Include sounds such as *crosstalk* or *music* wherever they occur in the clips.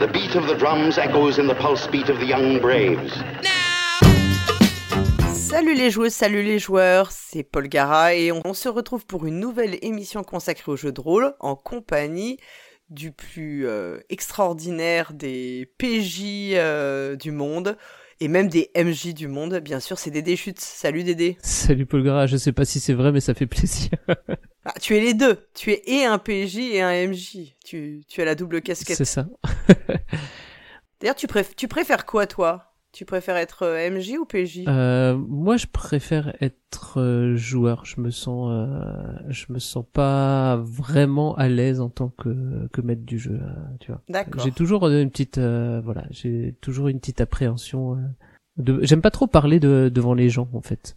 The beat of the drums echoes in the pulse beat of the young braves. Salut les joueuses, salut les joueurs, c'est Paul Gara et on, on se retrouve pour une nouvelle émission consacrée aux jeux de rôle en compagnie du plus euh, extraordinaire des PJ euh, du monde et même des MJ du monde. Bien sûr, c'est Dédé Chute. Salut Dédé. Salut Paul Gara, je sais pas si c'est vrai mais ça fait plaisir. *laughs* Ah, tu es les deux. Tu es et un PJ et un MJ. Tu, tu as la double casquette. c'est ça. *laughs* D'ailleurs, tu, préf- tu préfères quoi toi? Tu préfères être euh, MJ ou PJ Euh, moi je préfère être euh, joueur, je me sens euh, je me sens pas vraiment à l'aise en tant que que maître du jeu, tu vois. D'accord. J'ai toujours une petite euh, voilà, j'ai toujours une petite appréhension de j'aime pas trop parler de devant les gens en fait.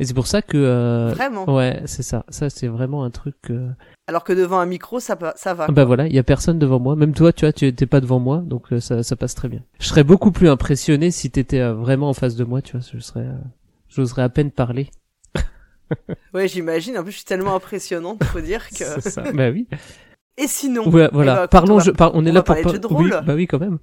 Et c'est pour ça que euh, Vraiment? ouais, c'est ça. Ça c'est vraiment un truc euh, Alors que devant un micro, ça, ça va. Bah voilà, il y a personne devant moi. Même toi, tu vois, tu étais pas devant moi, donc euh, ça, ça passe très bien. Je serais beaucoup plus impressionné si t'étais euh, vraiment en face de moi, tu vois. Je serais, euh, j'oserais à peine parler. *laughs* Ouais, j'imagine. En plus, je suis tellement impressionnante, faut dire que. C'est ça. bah oui. Et sinon Ouais, voilà. Eh ben, Parlons. on va- par- on est là pour parler de de oui, rôle. bah oui, quand même.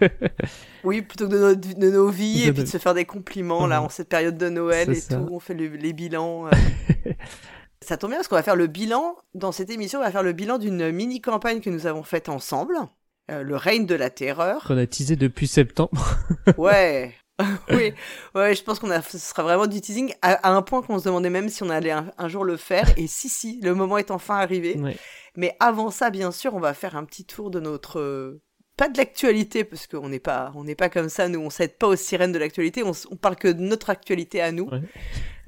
*laughs* Oui, plutôt que de, nos- de nos vies De et puis de se faire des compliments là en cette période de Noël et ça. tout, on fait le- les bilans. euh. *laughs* ça tombe bien parce qu'on va faire le bilan dans cette émission, on va faire le bilan d'une mini campagne que nous avons faite ensemble, euh, le règne de la terreur. Qu'on a teasé depuis septembre. *laughs* Ouais. oui, ouais, je pense qu'on a, ce sera vraiment du teasing à, à un point qu'on se demandait même si on allait un, un jour le faire. Et si, si, le moment est enfin arrivé. Ouais. Mais avant ça, bien sûr, on va faire un petit tour de notre euh, pas de l'actualité parce qu'on n'est pas on n'est pas comme ça. Nous, on s'aide pas aux sirènes de l'actualité. On, on parle que de notre actualité à nous, Ouais.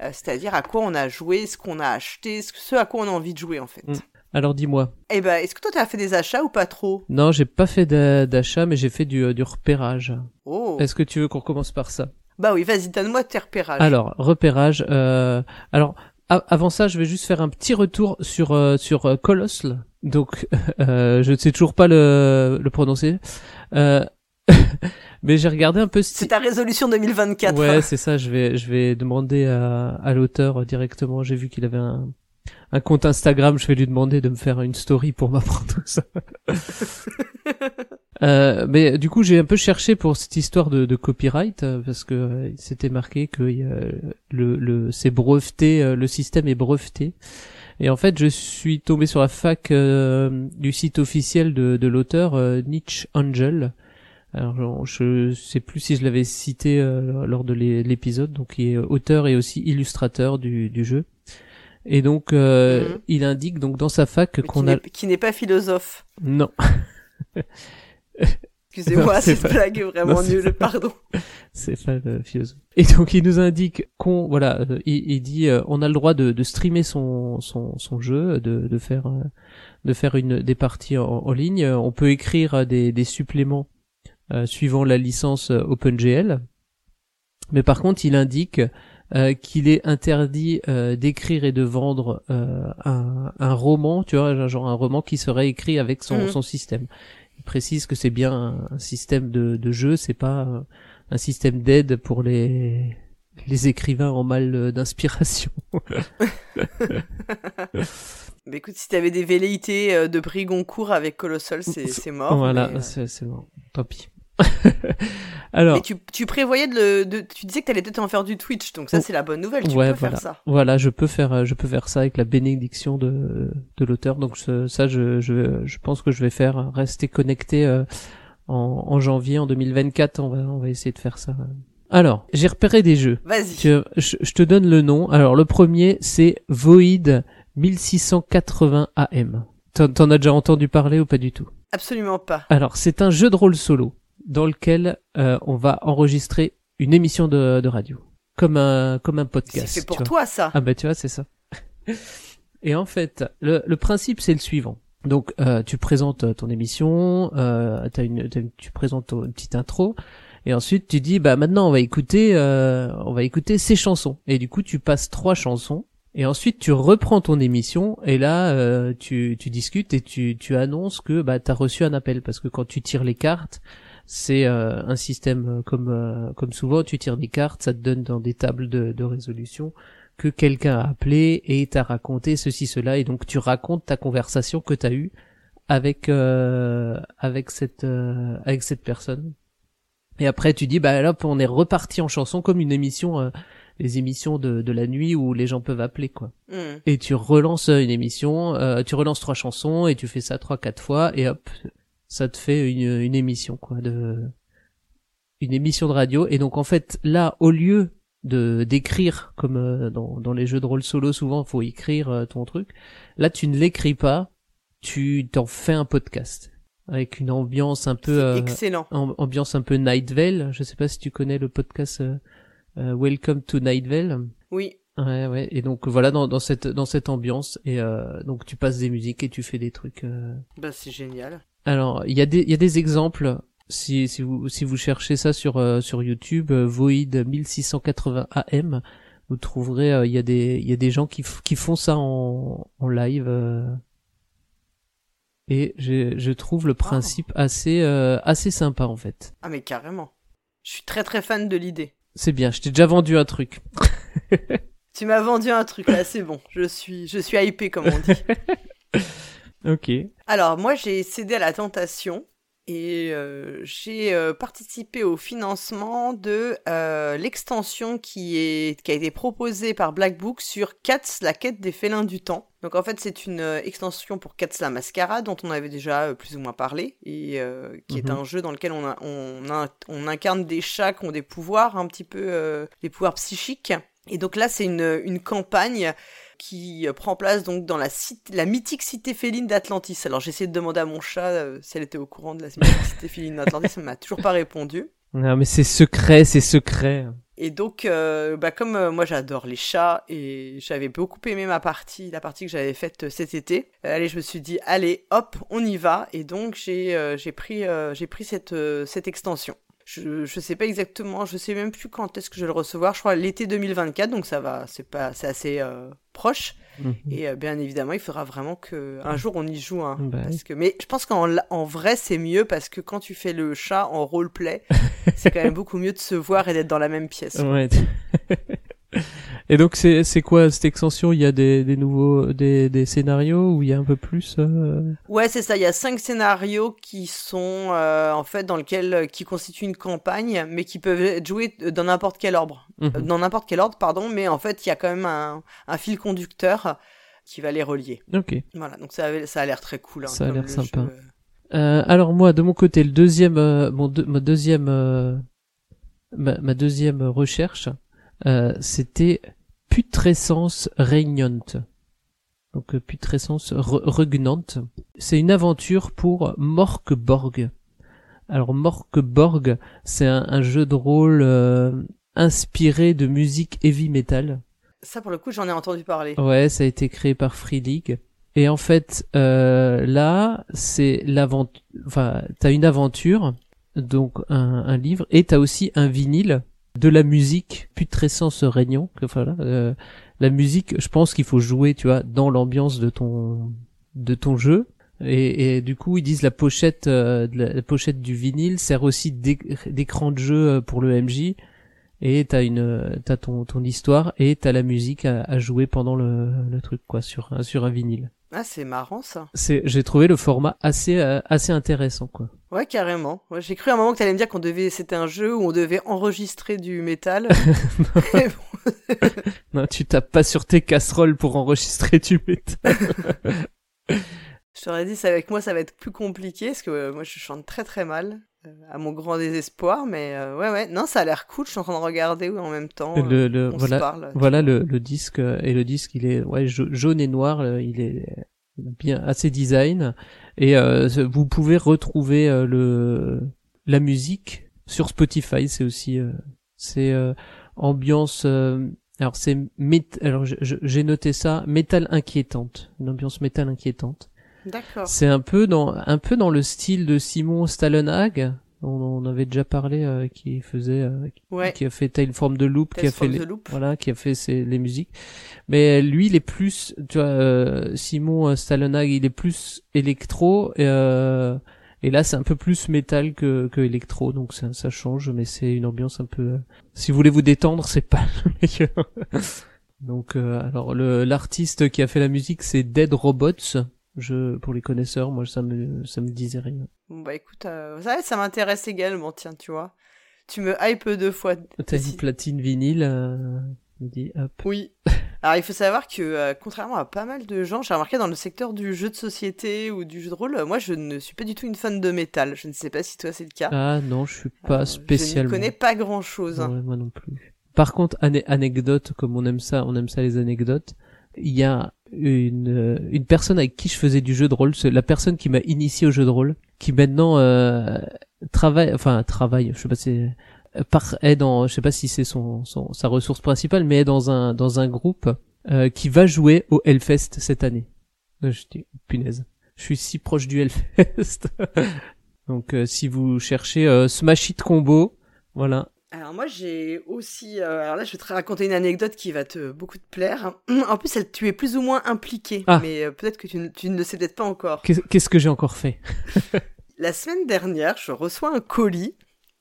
Euh, c'est-à-dire à quoi on a joué, ce qu'on a acheté, ce, à quoi on a envie de jouer en fait. Mm. Alors dis-moi. Eh ben, est-ce que toi t'as fait des achats ou pas trop? Non, j'ai pas fait d'a- d'achat, mais j'ai fait du, euh, du repérage. Oh. Est-ce que tu veux qu'on commence par ça? Bah oui, vas-y, donne-moi tes repérages. Alors, repérage. Euh, alors, avant ça, je vais juste faire un petit retour sur euh, sur Colossal. Donc, *laughs* euh, je ne sais toujours pas le le prononcer. Euh, *laughs* mais j'ai regardé un peu. ce- C'est ta résolution 2024. Ouais, c'est ça. Je vais je vais demander à à l'auteur euh, directement. J'ai vu qu'il avait un un compte Instagram. Je vais lui demander de me faire une story pour *laughs* m'apprendre tout ça. Euh, mais du coup, j'ai un peu cherché pour cette histoire de, de copyright euh, parce que euh, il s'était marqué que euh, le, le c'est breveté, euh, le système est breveté. Et en fait, je suis tombé sur la fac euh, du site officiel de, de l'auteur euh, Nietzsche Angel. Alors, je, sais plus si je l'avais cité euh, lors de l'é- l'épisode, donc il est auteur et aussi illustrateur du, du jeu. Et donc, euh, Mhm. il indique donc dans sa fac qu'on a qui n'est pas philosophe. non *laughs* Excusez-moi, cette pas- blague est vraiment Non, nulle, pardon. C'est pas le philosophe. Et donc il nous indique qu'on voilà, euh, il, il dit euh, on a le droit de, de streamer son son son jeu, de de faire euh, de faire une des parties en, en ligne. On peut écrire des des suppléments suivant la licence OpenGL. Mais par contre, il indique qu'il est interdit d'écrire et de vendre un, un roman, tu vois, genre un roman qui serait écrit avec son, Mhm. son système. Précise que c'est bien un, un système de, de jeu, c'est pas euh, un système d'aide pour les les écrivains en mal euh, d'inspiration. Mais *laughs* *laughs* écoute, si t'avais des velléités euh, de prix Goncourt avec Colossal, c'est c'est mort. voilà, mais, c'est c'est bon, tant pis. *laughs* Alors, Mais tu, tu prévoyais de le, de, tu disais que t'allais peut-être en faire du Twitch, donc ça Oh. c'est la bonne nouvelle, tu Ouais, peux voilà. faire ça. Voilà, je peux faire, euh, je peux faire ça avec la bénédiction de, de l'auteur. Donc ce- ça, je, je, je pense que je vais faire rester connecté euh, en, en janvier, en 2024. On va, on va essayer de faire ça. Alors, j'ai repéré des jeux. Vas-y. Je, je te donne le nom. Alors le premier, c'est Void 1680 AM. T'en t'en as déjà entendu parler ou pas du tout? Absolument pas. Alors, c'est un jeu de rôle solo dans lequel euh, on va enregistrer une émission de, de radio, comme un comme un C'est podcast. tu pour vois. toi ça. Ah bah tu vois, c'est ça. *laughs* Et en fait, le, le principe c'est le suivant. Donc euh, tu présentes ton émission, euh, une, tu présentes ton- une petite intro, et ensuite tu dis bah maintenant on va écouter, euh, on va écouter ces chansons. Et du coup tu passes trois chansons, et ensuite tu reprends ton émission, et là euh, tu, tu discutes et tu, tu annonces que bah t'as reçu un appel parce que quand tu tires les cartes, c'est euh, un système euh, comme euh, comme souvent tu tires des cartes, ça te donne dans des tables de, de résolution que quelqu'un a appelé et t'a raconté ceci cela et donc tu racontes ta conversation que t'as eue avec euh, avec cette euh, avec cette personne. Et après tu dis bah là on est reparti en chanson comme une émission euh, les émissions de, de la nuit où les gens peuvent appeler quoi. Hmm. Et tu relances une émission, euh, tu relances trois chansons et tu fais ça trois quatre fois et hop ça te fait une une émission quoi de une émission de radio et donc en fait là au lieu de d'écrire comme euh, dans dans les jeux de rôle solo souvent faut écrire euh, ton truc là tu ne l'écris pas tu t'en fais un podcast avec une ambiance un peu euh, excellent. am- ambiance un peu Night Vale je sais pas si tu connais le podcast euh, euh, Welcome to Night Vale Oui. ouais ouais et donc voilà dans dans cette dans cette ambiance et euh, donc tu passes des musiques et tu fais des trucs euh, Bah, c'est génial. Alors, il y a des il y a des exemples si si vous si vous cherchez ça sur euh, sur YouTube euh, Void 1680 AM, vous trouverez euh, il y a des il y a des gens qui qui font ça en en live euh, et je je trouve le principe assez euh, assez sympa en fait. Ah, mais carrément. Je suis très très fan de l'idée. C'est bien, je t'ai déjà vendu un truc. *laughs* Tu m'as vendu un truc là, c'est bon. Je suis, je suis hypé comme on dit. *laughs* OK. Alors moi j'ai cédé à la tentation et euh, j'ai euh, participé au financement de euh, l'extension qui est qui a été proposée par Black Book sur Cats la quête des félins du temps. Donc en fait c'est une extension pour Cats la mascarade dont on avait déjà plus ou moins parlé et qui est Mhm. un jeu dans lequel on, a- on, a- on incarne des chats qui ont des pouvoirs un petit peu des pouvoirs psychiques. Et donc là c'est une, une campagne qui euh, prend place donc dans la, cité, la mythique cité féline d'Atlantis. Alors j'ai essayé de demander à mon chat euh, si elle était au courant de la mythique *laughs* cité féline d'Atlantis, elle m'a toujours pas répondu. Non mais c'est secret, c'est secret. Et donc, euh, bah, comme euh, moi j'adore les chats et j'avais beaucoup aimé ma partie, la partie que j'avais faite cet été, euh, allez, je me suis dit, allez, hop, on y va. Et donc j'ai j'ai pris, j'ai pris cette, cette extension. Je, je sais pas exactement, je sais même plus quand est-ce que je vais le recevoir. Je crois l'été 2024, donc ça va, c'est pas, c'est assez euh, proche. Mhm. Et euh, bien évidemment, il faudra vraiment que un jour on y joue. Hein, Bah oui. parce que, mais je pense qu'en en vrai, c'est mieux parce que quand tu fais le chat en roleplay, c'est quand même *laughs* beaucoup mieux de se voir et d'être dans la même pièce. Ouais. *laughs* Et donc c'est c'est quoi cette extension? Il y a des des nouveaux des des scénarios où il y a un peu plus. euh, Ouais, c'est ça. Il y a cinq scénarios qui sont euh, en fait dans lequel qui constituent une campagne, mais qui peuvent être joués dans n'importe quel ordre, mhm. Euh, dans n'importe quel ordre, pardon. Mais en fait, il y a quand même un, un fil conducteur qui va les relier. Ok. Voilà. Donc ça, avait- ça a l'air très cool. hein, Ça a l'air sympa. jeu. Euh, alors moi, de mon côté, le deuxième, euh, mon deux- ma deuxième, euh, ma, ma deuxième recherche, euh, c'était putrescence régnante. Donc euh, putrescence re- regnante. C'est une aventure pour Morkborg. Alors Morkborg, c'est un, un jeu de rôle euh, inspiré de musique heavy metal. Ça, pour le coup, j'en ai entendu parler. Ouais, ça a été créé par Free League. Et en fait, euh, là, c'est l'aventure. Enfin, t'as une aventure, donc un, un livre, et t'as aussi un vinyle de la musique putrescence régnant. que Voilà, euh, la musique. Je pense qu'il faut jouer, tu vois, dans l'ambiance de ton de ton jeu. Et, et du coup, ils disent la pochette, euh, la, pochette du vinyle sert aussi d'éc- d'écran de jeu euh, pour le MJ et t'as une t'as ton ton histoire et t'as la musique à, jouer pendant le, le truc quoi sur sur un vinyle Ah, c'est marrant ça. c'est j'ai trouvé le format assez euh, assez intéressant quoi Ouais, carrément. Ouais, J'ai cru à un moment que t'allais me dire qu'on devait, c'était un jeu où on devait enregistrer du métal. *laughs* Mais bon, *laughs* non tu tapes pas sur tes casseroles pour enregistrer du métal *laughs* je t'aurais dit, ça, avec moi, ça va être plus compliqué parce que euh, moi, je chante très très mal, à mon grand désespoir. Mais euh, ouais, ouais, non, ça a l'air cool. Je suis en train de regarder en même temps. euh, le, le on se voilà parle. voilà le, le disque euh, et le disque il est ouais ja- jaune et noir euh, il est bien assez design et euh, vous pouvez retrouver euh, le la musique sur Spotify c'est aussi euh, c'est euh, ambiance euh, alors c'est alors j'ai noté ça métal inquiétante une ambiance métal inquiétante D'accord. c'est un peu dans un peu dans le style de Simon Stallenhag on, on avait déjà parlé euh, qui faisait euh, qui- Ouais. qui a fait Tale from the Loop qui a fait les, voilà qui a fait ses, les musiques. Mais lui il est plus tu vois euh, Simon euh, Stallenhag il est plus électro et, euh, et là c'est un peu plus métal que que électro. Donc ça, ça change mais c'est une ambiance un peu euh, si vous voulez vous détendre c'est pas le *laughs* meilleur. Donc euh, alors le l'artiste qui a fait la musique c'est Dead Robots Je, pour les connaisseurs, moi, ça me, ça me disait rien. Bon, bah écoute, euh, ça, ça m'intéresse également, tiens, tu vois. Tu me hype deux fois. T'as dit platine vinyle, euh, dit hop. Oui. Alors il faut savoir que euh, contrairement à pas mal de gens, j'ai remarqué dans le secteur du jeu de société ou du jeu de rôle, moi je ne suis pas du tout une fan de métal. Je ne sais pas si toi c'est le cas. Ah non, je suis pas spécialement. Je ne connais pas grand chose. Ouais, moi non plus. Par contre, anecdote, comme on aime ça, on aime ça les anecdotes. Il y a une euh, une personne avec qui je faisais du jeu de rôle, la personne qui m'a initié au jeu de rôle, qui maintenant euh, travaille, enfin travaille, je sais pas si par est dans, je sais pas si c'est son, son, sa ressource principale, mais est dans un dans un groupe euh, qui va jouer au Hellfest cette année. Je dis punaise, je suis si proche du Hellfest. *laughs* Donc euh, si vous cherchez euh, Smash Hit Combo, voilà. Alors moi j'ai aussi, euh, alors là je vais te raconter une anecdote qui va te beaucoup te plaire. *clears throat* En plus elle, tu es plus ou moins impliqué, ah. mais peut-être que tu, tu ne le sais peut-être pas encore. Qu'est-ce que j'ai encore fait? *laughs* La semaine dernière, je reçois un colis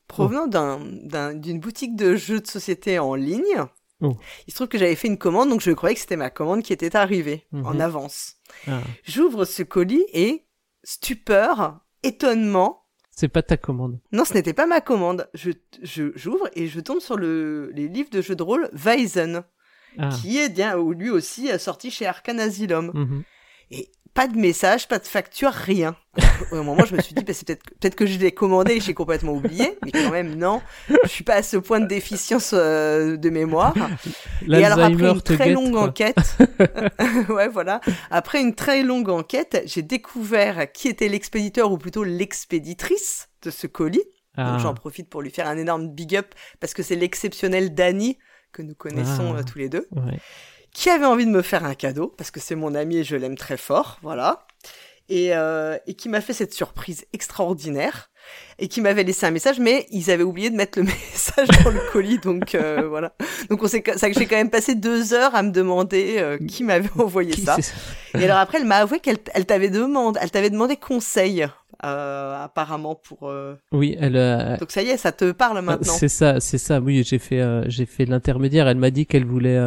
provenant d'un, d'une boutique de jeux de société en ligne. Oh. Il se trouve que j'avais fait une commande, donc je croyais que c'était ma commande qui était arrivée en mhm. avance. Ah. J'ouvre ce colis et stupeur, étonnement. C'est pas ta commande. Non, ce n'était pas ma commande. Je, j'ouvre et je tombe sur le, les livres de jeux de rôle Weizen, ah. qui est bien, lui aussi sorti chez Arcan Asylum. Mhm. Et pas de message, pas de facture, rien. Au moment, je me suis dit, bah, c'est peut-être que je l'ai commandé et j'ai complètement oublié, mais quand même non, je suis pas à ce point de déficience euh, de mémoire. Et alors après une très longue enquête, *laughs* ouais voilà, après une très longue enquête, j'ai découvert qui était l'expéditeur ou plutôt l'expéditrice de ce colis. Donc ah. j'en profite pour lui faire un énorme big up parce que c'est l'exceptionnel Dani que nous connaissons ah. euh, tous les deux. Ouais qui avait envie de me faire un cadeau, parce que c'est mon ami et je l'aime très fort, voilà. Et, euh, et qui m'a fait cette surprise extraordinaire et qui m'avait laissé un message, mais ils avaient oublié de mettre le *laughs* message dans le colis, donc euh, voilà. Donc on sait ça que j'ai quand même passé deux heures à me demander euh, qui m'avait envoyé ça. Et alors après, elle m'a avoué qu'elle elle t'avait demandé, elle t'avait demandé conseil. Euh, apparemment pour oui elle donc ça y est ça te parle maintenant c'est ça c'est ça oui j'ai fait j'ai fait l'intermédiaire elle m'a dit qu'elle voulait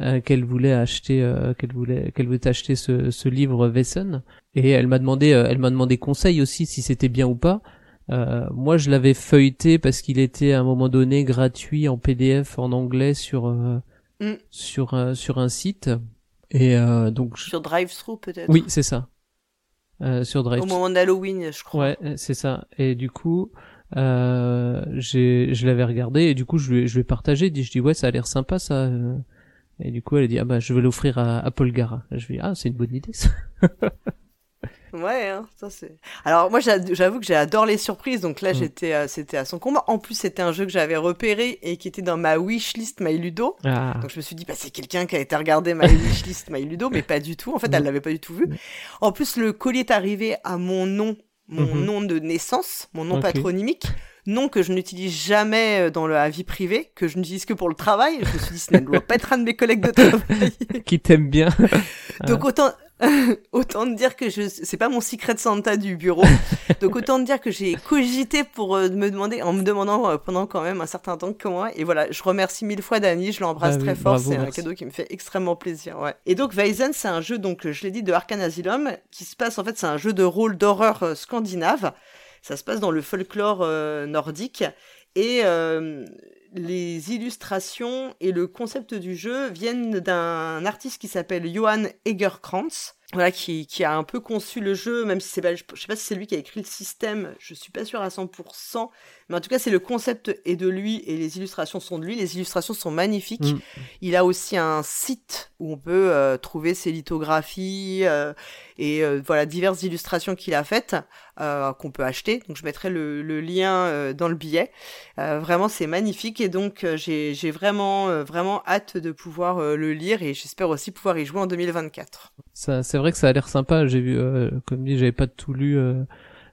euh, qu'elle voulait acheter euh, qu'elle voulait qu'elle voulait acheter ce, ce livre Wesson. Et elle m'a demandé euh, elle m'a demandé conseil aussi si c'était bien ou pas. Moi je l'avais feuilleté parce qu'il était à un moment donné gratuit en PDF en anglais sur mm. sur sur un site. Et donc sur DriveThru peut-être. Oui c'est ça. Sur Drive au moment d'Halloween je crois. Ouais c'est ça. Et du coup euh, j'ai je l'avais regardé et du coup je lui je lui ai partagé. Dit je dis ouais ça a l'air sympa ça et du coup, elle a dit, ah bah, je vais l'offrir à, à Paul Gara. Je lui ai dit, ah, c'est une bonne idée, ça. *laughs* ouais, hein, ça c'est. Alors, moi, j'avoue que j'adore les surprises. Donc là, mm. j'étais, euh, c'était à son combat. En plus, c'était un jeu que j'avais repéré et qui était dans ma wishlist My Ludo. Ah. Donc, je me suis dit, bah, c'est quelqu'un qui a été regarder ma *laughs* wishlist My Ludo, mais pas du tout. En fait, elle mm. l'avait pas du tout vu. En plus, le colis est arrivé à mon nom, mon mm-hmm. nom de naissance, mon nom patronymique nom que je n'utilise jamais euh, dans la vie privée, que je n'utilise que pour le travail. Je me suis dit, ce ne doit pas être un de mes collègues de travail. *laughs* Qui t'aime bien. *laughs* Donc autant, *laughs* autant de dire que je, c'est pas mon secret de Santa du bureau. Donc autant de dire que j'ai cogité pour euh, me demander, en me demandant euh, pendant quand même un certain temps comment. Et voilà, je remercie mille fois Dani, je l'embrasse ah très fort. C'est un cadeau qui me fait extrêmement plaisir. Ouais. Et donc Weizen, c'est un jeu donc je l'ai dit de Arcan Asylum qui se passe en fait, c'est un jeu de rôle d'horreur scandinave. Ça se passe dans le folklore euh, nordique et euh, les illustrations et le concept du jeu viennent d'un artiste qui s'appelle Johan Egerkrantz, voilà, qui, qui, a un peu conçu le jeu, même si c'est pas, je sais pas si c'est lui qui a écrit le système, je suis pas sûr à 100%, mais en tout cas, c'est le concept est de lui et les illustrations sont de lui. Les illustrations sont magnifiques. Mm. Il a aussi un site où on peut euh, trouver ses lithographies euh, et euh, voilà diverses illustrations qu'il a faites qu'on peut acheter. Donc je mettrai le, le lien dans le billet. vraiment, c'est magnifique et donc j'ai vraiment vraiment hâte de pouvoir le lire et j'espère aussi pouvoir y jouer en 2024. Ça, c'est vrai que ça a l'air sympa. J'ai vu, comme dit, j'avais pas tout lu,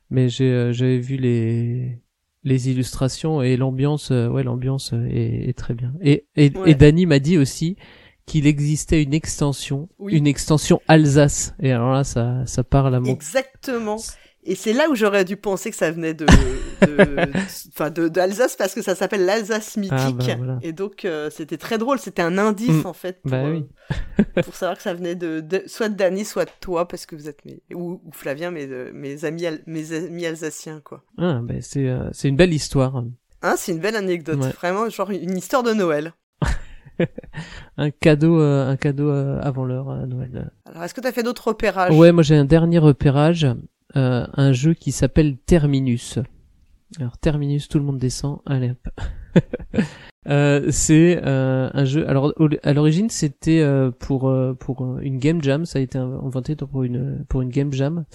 mais j'ai j'avais vu les les illustrations et l'ambiance, euh, ouais, l'ambiance euh, est, très bien. Et et, et Danny m'a dit aussi qu'il existait une extension, une extension Alsace. Et alors là, ça ça parle à mon. Exactement. Et c'est là où j'aurais dû penser que ça venait de, *laughs* enfin de, d'Alsace parce que ça s'appelle l'Alsace Ah, mythique. bah, voilà. Et donc euh, c'était très drôle. C'était un indice Mm. en fait pour, Bah euh, oui. pour savoir que ça venait de, de- soit de Dany, soit de toi parce que vous êtes mes ou, ou Flavien, mes, euh, mes amis mes amis alsaciens quoi. Ah, bah, c'est euh, c'est une belle histoire. Hein, c'est une belle anecdote, Ouais. vraiment genre une histoire de Noël. *laughs* Un cadeau, euh, un cadeau euh, avant l'heure à Noël. Alors est-ce que t'as fait d'autres repérages? Ouais, moi j'ai un dernier repérage, euh, un jeu qui s'appelle Terminus. Alors Terminus, tout le monde descend. Allez. *laughs* Euh, c'est euh, un jeu. Alors à l'origine c'était euh, pour euh, pour une game jam. Ça a été inventé pour une pour une game jam.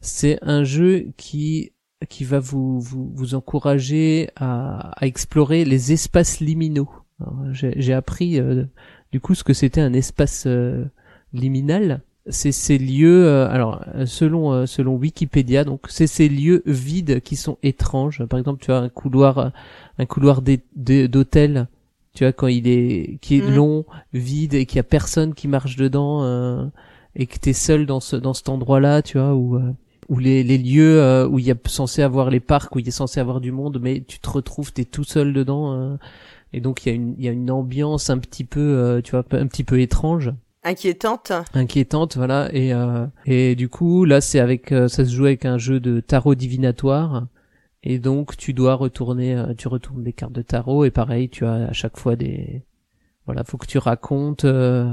C'est un jeu qui qui va vous vous, vous encourager à, à explorer les espaces liminaux. J'ai appris euh, du coup ce que c'était un espace liminal c'est ces lieux euh, alors euh, selon euh, selon Wikipédia donc c'est ces lieux vides qui sont étranges par exemple tu as un couloir euh, un couloir d'hôtel tu vois quand il est qui est Mhm. long vide et qu'il y a personne qui marche dedans euh, et que t'es seul dans ce dans cet endroit là tu vois où euh, où les, les lieux euh, où il y a censé avoir les parcs où il est censé avoir du monde mais tu te retrouves t'es tout seul dedans euh, et donc il y a une il y a une ambiance un petit peu euh, tu vois un petit peu étrange Inquiétante. inquiétante voilà. Et euh, et du coup là c'est avec euh, ça se joue avec un jeu de tarot divinatoire. Et donc tu dois retourner euh, tu retournes des cartes de tarot. Et pareil tu as à chaque fois des voilà faut que tu racontes euh,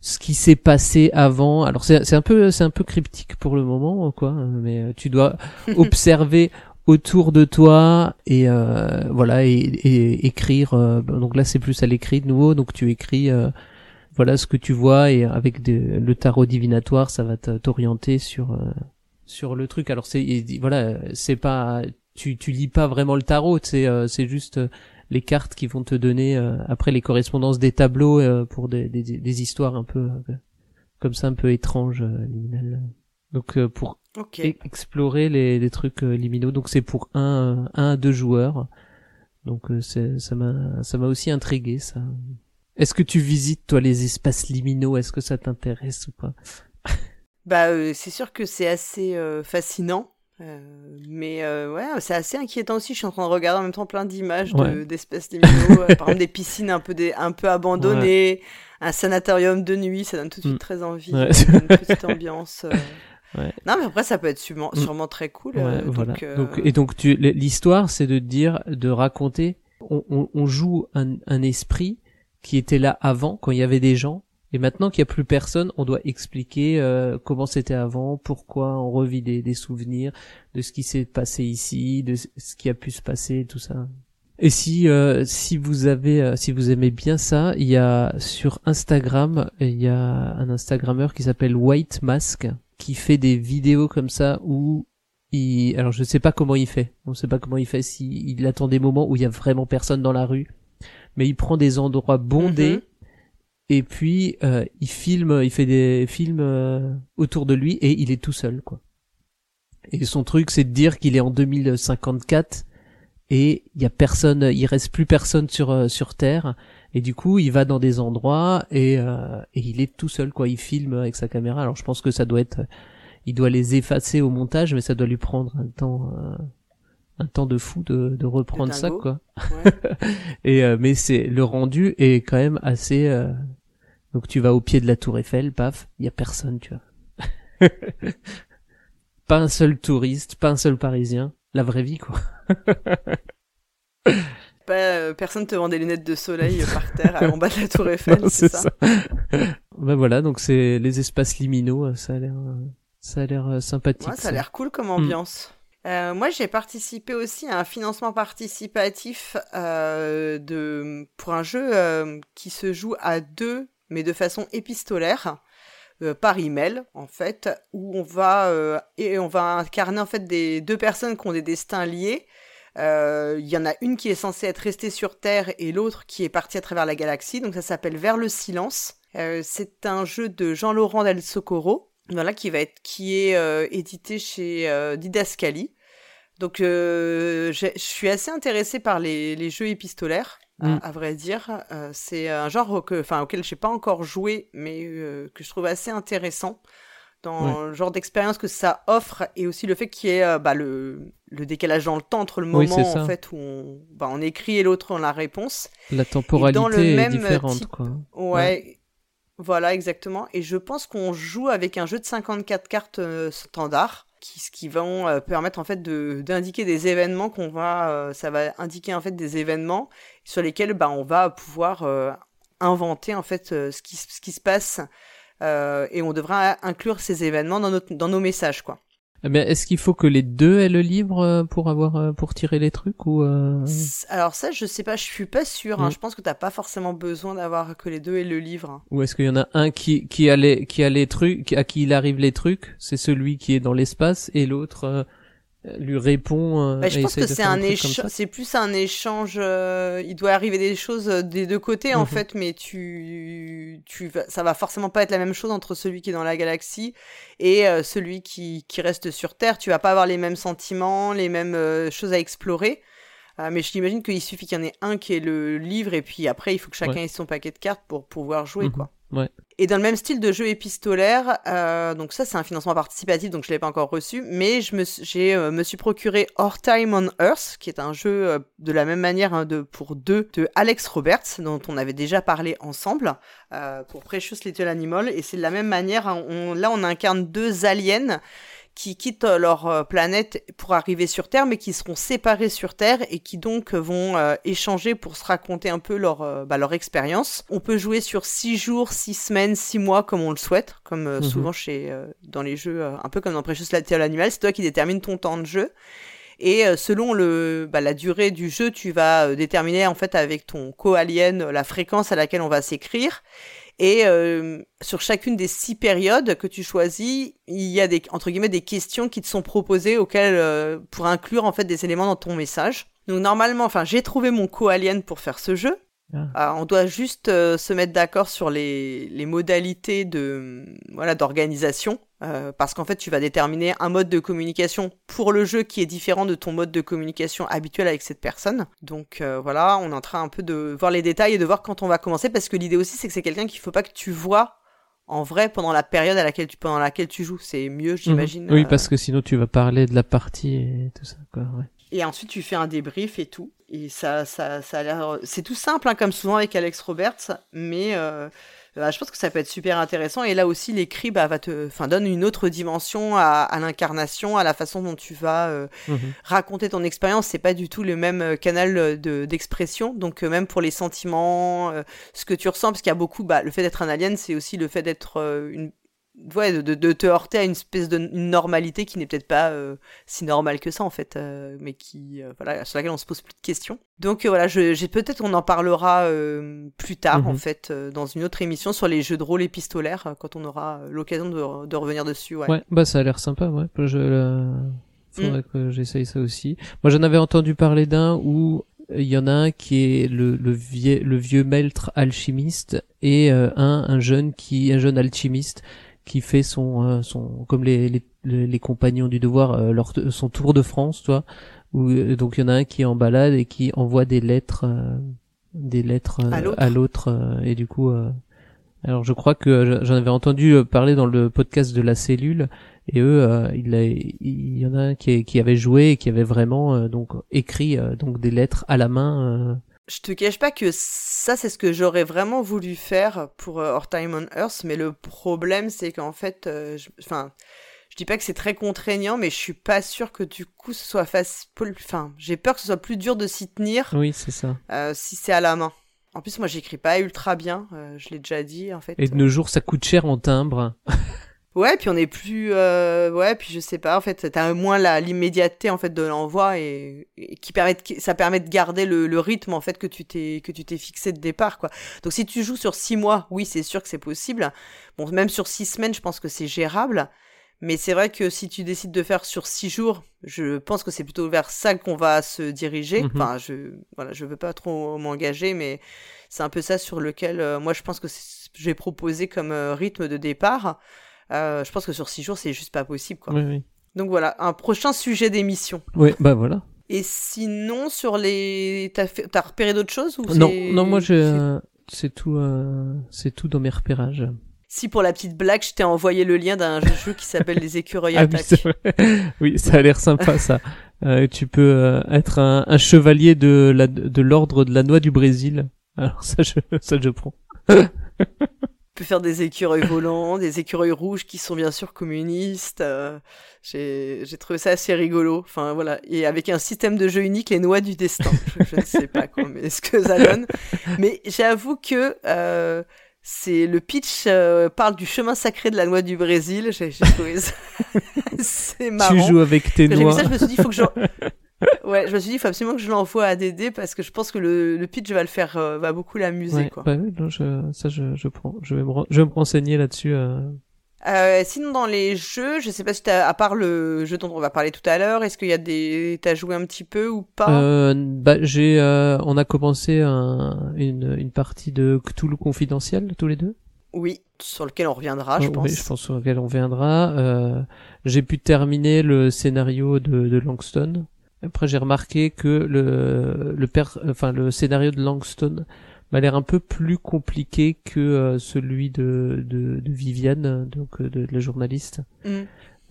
ce qui s'est passé avant. Alors c'est c'est un peu c'est un peu cryptique pour le moment quoi. Mais euh, tu dois *laughs* observer autour de toi et euh, voilà et, et écrire euh, donc là c'est plus à l'écrit de nouveau. Donc tu écris euh, voilà ce que tu vois et avec des- le tarot divinatoire ça va te- t'orienter sur euh, sur le truc alors c'est voilà c'est pas tu tu lis pas vraiment le tarot c'est euh, c'est juste euh, les cartes qui vont te donner euh, après les correspondances des tableaux euh, pour des, des des histoires un peu euh, comme ça un peu étranges euh, liminales. donc euh, pour e- explorer les, les trucs liminaux. Donc c'est pour un, un à deux joueurs. Donc euh, c'est, ça m'a, ça m'a aussi intrigué ça. Est-ce que tu visites toi les espaces liminaux? Est-ce que ça t'intéresse ou pas? *laughs* Bah, euh, c'est sûr que c'est assez euh, fascinant. euh, mais euh, ouais, c'est assez inquiétant aussi. Je suis en train de regarder en même temps plein d'images de- Ouais. d'espèces liminaux. euh, par exemple, des *laughs* piscines un peu, des, un peu abandonnées, un sanatorium de nuit. Ça donne tout de suite Mm. très envie. Ouais. Une *laughs* petite ambiance. euh. Ouais. Non, mais après, ça peut être sûrement, Mm. sûrement très cool. Ouais, euh, voilà. donc, euh, Donc, et donc l'histoire c'est de dire, de raconter. On, on, on joue un, un esprit qui était là avant quand il y avait des gens. Et maintenant qu'il y a plus personne, on doit expliquer euh, comment c'était avant, pourquoi on revit des, des souvenirs de ce qui s'est passé ici, de ce ce qui a pu se passer, tout ça. Et si euh, si vous avez euh, si vous aimez bien ça, il y a sur Instagram, il y a un Instagrammeur qui s'appelle White Mask qui fait des vidéos comme ça où il alors je sais pas comment il fait. On sait pas comment il fait si il attend des moments où il y a vraiment personne dans la rue, mais il prend des endroits bondés Mhm. et puis euh, il filme, il fait des films euh, autour de lui et il est tout seul quoi. Et son truc c'est de dire qu'il est en 2054 et il y a personne, il reste plus personne sur euh, sur Terre et du coup il va dans des endroits et euh, et il est tout seul quoi. Il filme avec sa caméra. Alors je pense que ça doit être, il doit les effacer au montage, mais ça doit lui prendre un temps euh, un temps de fou de, de reprendre ça quoi. ouais. *laughs* Et euh, mais c'est le rendu est quand même assez. euh, Donc tu vas au pied de la tour Eiffel, paf, il y a personne, tu vois. *laughs* pas un seul touriste, pas un seul Parisien, la vraie vie quoi. *laughs* Pas, euh, personne te vend des lunettes de soleil par terre en bas de la tour Eiffel, c'est ça, ben voilà, donc c'est les espaces liminaux, euh, ça a l'air, euh, ça a l'air euh, sympathique. Ouais, ça a l'air cool comme ambiance. Euh, moi, j'ai participé aussi à un financement participatif euh, de pour un jeu euh, qui se joue à deux, mais de façon épistolaire, par email en fait, où on va et on va incarner en fait des deux personnes qui ont des destins liés. Il y en a une qui est censée être restée sur Terre et l'autre qui est partie à travers la galaxie. Donc ça s'appelle Vers le silence. C'est un jeu de Jean-Laurent Del Socorro, voilà qui va être qui est édité chez euh, Didascali. Donc euh, je suis assez intéressée par les, les jeux épistolaires, à- Mm. à, vrai dire. Euh, c'est un genre que, enfin, auquel je n'ai pas encore joué, mais euh, que je trouve assez intéressant. dans le genre d'expérience que ça offre et aussi le fait qu'il y ait bah, le, le décalage dans le temps entre le moment en fait où on, bah, on écrit et l'autre en la réponse. La temporalité est différente quoi. Ouais, Voilà exactement. Et je pense qu'on joue avec un jeu de 54 cartes standard qui, qui vont euh, permettre en fait de d'indiquer des événements qu'on va ça va indiquer en fait des événements sur lesquels bah on va pouvoir inventer en fait ce qui ce qui se passe euh, et on devra inclure ces événements dans, notre, dans nos messages, quoi. Mais eh est-ce qu'il faut que les deux aient le livre euh, pour avoir euh, pour tirer les trucs ou Alors ça, je sais pas, je suis pas sûr. Hein. Mm. Je pense que t'as pas forcément besoin d'avoir que les deux aient le livre. Hein. Ou est-ce qu'il y en a un qui qui a les qui a les trucs à qui il arrive les trucs, c'est celui qui est dans l'espace et l'autre lui répond. Euh, bah, je pense que c'est un échange, c'est plus un échange. Euh, il doit arriver des choses euh, des deux côtés en mhm. fait, mais tu, tu, ça va forcément pas être la même chose entre celui qui est dans la galaxie et celui qui, qui reste sur Terre. Tu vas pas avoir les mêmes sentiments, les mêmes choses à explorer. mais je t'imagine qu'il suffit qu'il y en ait un qui ait le livre et puis après il faut que chacun ait son paquet de cartes pour pouvoir jouer mhm. quoi. Ouais. Et dans le même style de jeu épistolaire, euh, donc ça c'est un financement participatif, donc je l'ai pas encore reçu, mais je me, j'ai, euh, me suis procuré Our Time on Earth, qui est un jeu euh, de la même manière hein, de, pour deux de Alex Roberts, dont on avait déjà parlé ensemble, euh, pour Precious Little Animal, et c'est de la même manière, hein, on, là on incarne deux aliens qui quittent leur euh, planète pour arriver sur Terre, mais qui seront séparés sur Terre et qui donc vont euh, échanger pour se raconter un peu leur, euh, bah, leur expérience. On peut jouer sur six jours, six semaines, six mois comme on le souhaite, comme mhm. souvent chez dans les jeux, un peu comme dans Precious Little Animal, c'est toi qui détermine ton temps de jeu. Et selon le, bah, la durée du jeu, tu vas déterminer en fait avec ton co-alien la fréquence à laquelle on va s'écrire. Et euh, sur chacune des six périodes que tu choisis, il y a des entre guillemets des questions qui te sont proposées auxquelles euh, pour inclure en fait des éléments dans ton message. Donc normalement, enfin j'ai trouvé mon co-alien pour faire ce jeu. Ah. Ah, on doit juste euh, se mettre d'accord sur les, les modalités de voilà d'organisation euh, parce qu'en fait tu vas déterminer un mode de communication pour le jeu qui est différent de ton mode de communication habituel avec cette personne. Donc euh, voilà, on est en train un peu de voir les détails et de voir quand on va commencer parce que l'idée aussi c'est que c'est quelqu'un qu'il faut pas que tu vois en vrai pendant la période à laquelle tu pendant laquelle tu joues, c'est mieux mhm. j'imagine. Oui, parce que sinon tu vas parler de la partie et tout ça quoi, ouais. Et ensuite, tu fais un débrief et tout. Et ça, ça, ça a l'air. C'est tout simple, hein, comme souvent avec Alex Roberts, mais euh, bah, je pense que ça peut être super intéressant. Et là aussi, l'écrit bah, va te, enfin, donne une autre dimension à, à l'incarnation, à la façon dont tu vas euh, mhm. raconter ton expérience. C'est pas du tout le même euh, canal de, d'expression. Donc même pour les sentiments, ce que tu ressens, parce qu'il y a beaucoup, bah, le fait d'être un alien, c'est aussi le fait d'être une, ouais, de, de, te heurter à une espèce de normalité qui n'est peut-être pas euh, si normale que ça en fait, euh, mais qui euh, voilà sur laquelle on se pose plus de questions. Donc voilà, j'ai peut-être on en parlera plus tard en mhm. fait dans une autre émission sur les jeux de rôle épistolaires quand on aura l'occasion de, de, revenir dessus. Ouais. ouais. bah ça a l'air sympa, ouais. Je faudrait mm. que j'essaye ça aussi. Moi j'en avais entendu parler d'un où il y en a un qui est le, le, vieux, le vieux maître alchimiste et un, un jeune qui un jeune alchimiste qui fait son euh, son comme les, les, les compagnons du devoir euh, leur son tour de France toi où euh, donc il y en a un qui est en balade et qui envoie des lettres des lettres à l'autre. et du coup alors je crois que j'en avais entendu parler dans le podcast de la cellule et eux il, il y en a un qui, qui avait joué et qui avait vraiment donc écrit donc des lettres à la main je te cache pas que ça, c'est ce que j'aurais vraiment voulu faire pour euh, Our Time on Earth, mais le problème, c'est qu'en fait, euh, enfin, je, dis pas que c'est très contraignant, mais je suis pas sûr que du coup, ce soit facile. Enfin, j'ai peur que ce soit plus dur de s'y tenir. Oui, c'est ça. Euh, si c'est à la main. En plus, moi, j'écris pas ultra bien. je l'ai déjà dit, en fait. Et de nos jours, ça coûte cher en timbre. *laughs* Ouais, puis on est plus, euh, ouais, puis je sais pas, en fait, t'as moins la l'immédiateté en fait de l'envoi et, qui permet, de, ça permet de garder le, le, rythme en fait que tu t'es que tu t'es fixé de départ quoi. Donc si tu joues sur six mois, oui, c'est sûr que c'est possible. Bon, même sur six semaines, je pense que c'est gérable. Mais c'est vrai que si tu décides de faire sur six jours, je pense que c'est plutôt vers ça qu'on va se diriger. Mhm. Enfin, je voilà, je veux pas trop m'engager, mais c'est un peu ça sur lequel euh, moi je pense que je vais proposer comme euh, rythme de départ. Euh, je pense que sur six jours, c'est juste pas possible, quoi. Oui, oui. Donc voilà, un prochain sujet d'émission. Oui, bah voilà. Et sinon, sur les, t'as fait... As repéré d'autres choses ou Non, non, moi je, c'est tout, euh... c'est tout dans mes repérages. Si pour la petite blague, je t'ai envoyé le lien d'un jeu qui s'appelle Les écureuils *laughs* Ah oui, ça a l'air sympa ça. Euh, tu peux euh, être un, un chevalier de la de l'ordre de la noix du Brésil. Alors ça je ça je prends. *laughs* Tu peux faire des écureuils volants, *laughs* des écureuils rouges qui sont bien sûr communistes. euh, j'ai trouvé ça assez rigolo. Enfin voilà, et avec un système de jeu unique, les noix du destin. Je, je ne sais pas quoi, mais ce que ça donne. *laughs* Mais j'avoue que euh, c'est le pitch euh, parle du chemin sacré de la noix du Brésil. J'ai trouvé ça *laughs* c'est marrant. Tu joues avec tes noix. ça, je me suis dit, il faut que je... Ouais, je me suis dit, il faut absolument que je l'envoie à Dédé parce que je pense que le, le pitch va le faire, euh, va beaucoup l'amuser, Ouais, quoi. bah oui, non, je, ça je, je prends. Je vais me, je vais me renseigner là-dessus. euh. Euh, sinon, dans les jeux, je sais pas si t'as, à part le jeu dont on va parler tout à l'heure, est-ce qu'il y a des, t'as joué un petit peu ou pas? Euh, bah j'ai, euh, on a commencé un, une, une partie de Cthulhu confidentiel tous les deux? Oui, sur lequel on reviendra, je pense. Oui, je pense sur lequel on viendra. Euh, j'ai pu terminer le scénario de, de Langston. Après, j'ai remarqué que le le per, enfin le scénario de Langston m'a l'air un peu plus compliqué que euh, celui de, de de Viviane, donc euh, de, de la journaliste, Mm.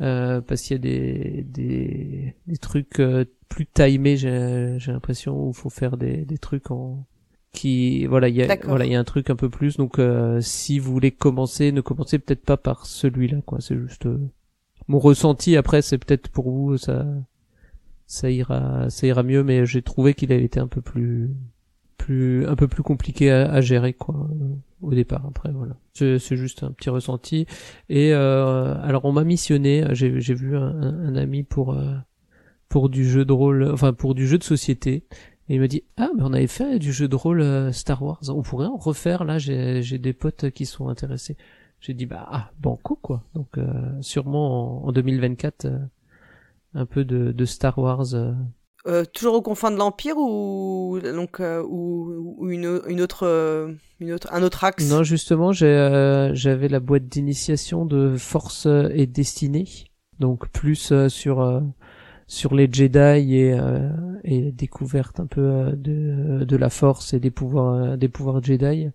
euh, parce qu'il y a des des des trucs euh, plus timés. J'ai j'ai l'impression où il faut faire des des trucs en qui voilà il y a D'accord. voilà il y a un truc un peu plus donc euh, si vous voulez commencer ne commencez peut-être pas par celui-là quoi c'est juste euh, mon ressenti après c'est peut-être pour vous ça ça ira ça ira mieux mais j'ai trouvé qu'il avait été un peu plus plus un peu plus compliqué à, gérer quoi au départ. Après voilà. C'est juste un petit ressenti. Et euh, alors on m'a missionné. J'ai j'ai vu un, un- ami pour euh, pour du jeu de rôle enfin pour du jeu de société. Et il me dit ah mais on avait fait du jeu de rôle euh, Star Wars. On pourrait en refaire. Là j'ai j'ai des potes qui sont intéressés j'ai dit bah ah banco quoi. Donc euh, sûrement en, en 2024 euh, un peu de, de Star Wars euh, Euh, toujours au confins de l'Empire ou, donc, euh, ou, ou une, une autre, euh, une autre, un autre axe? Non, justement, j'ai, euh, j'avais la boîte d'initiation de Force et Destinée, donc plus euh, sur euh, sur les Jedi et euh, et découverte un peu euh, de de la Force et des pouvoirs euh, des pouvoirs Jedi.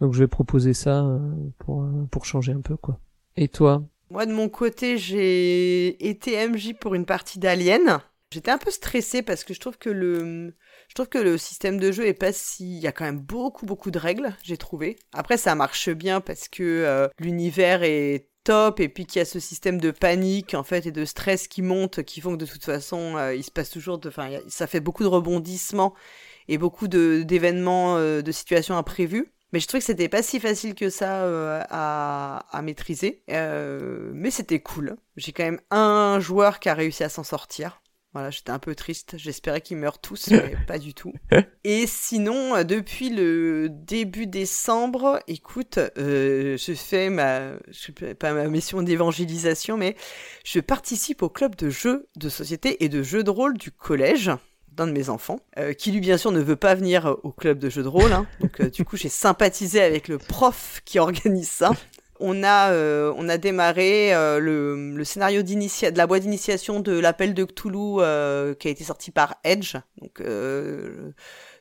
Donc je vais proposer ça euh, pour pour changer un peu quoi. Et toi? Moi, de mon côté, j'ai été MJ pour une partie d'Alien. J'étais un peu stressée parce que je trouve que le, je trouve que le système de jeu est pas si, il y a quand même beaucoup, beaucoup de règles, j'ai trouvé. Après, ça marche bien parce que euh, l'univers est top et puis qu'il y a ce système de panique en fait et de stress qui monte qui font que de toute façon euh, il se passe toujours enfin ça fait beaucoup de rebondissements et beaucoup de d'événements euh, de situations imprévues mais je trouvais que c'était pas si facile que ça euh, à, à maîtriser. Euh, mais c'était cool. J'ai quand même un joueur qui a réussi à s'en sortir. Voilà, j'étais un peu triste. J'espérais qu'ils meurent tous, mais *laughs* pas du tout. Et sinon, depuis le début décembre, écoute, euh, je fais ma, je pas ma mission d'évangélisation, mais je participe au club de jeux de société et de jeux de rôle du collège d'un de mes enfants, euh, qui lui bien sûr ne veut pas venir euh, au club de jeux de rôle. hein. Donc euh, du coup j'ai sympathisé avec le prof qui organise ça. On a, on a démarré le, scénario de la boîte d'initiation de l'appel de Cthulhu qui a été sorti par Edge. Donc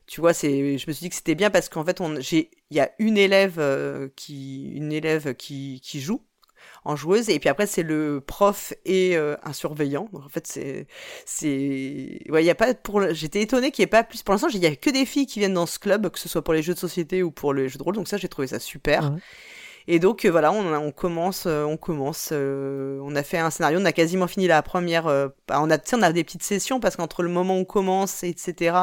tu vois, c'est, je me suis dit que c'était bien parce qu'en fait, on, j'ai, il y a une élève qui, une élève qui joue en joueuse et puis après c'est le prof et euh, un surveillant. Donc en fait c'est, c'est, ouais, y a pas pour, j'étais étonnée qu'il y ait pas plus. Pour l'instant, il y a que des filles qui viennent dans ce club, que ce soit pour les jeux de société ou pour les jeux de rôle. Donc ça, j'ai trouvé ça super. Et donc euh, voilà, on, a- on commence, euh, on commence, euh, on a fait un scénario, on a quasiment fini la première. bah, on a, on a des petites sessions parce qu'entre le moment où on commence, etc.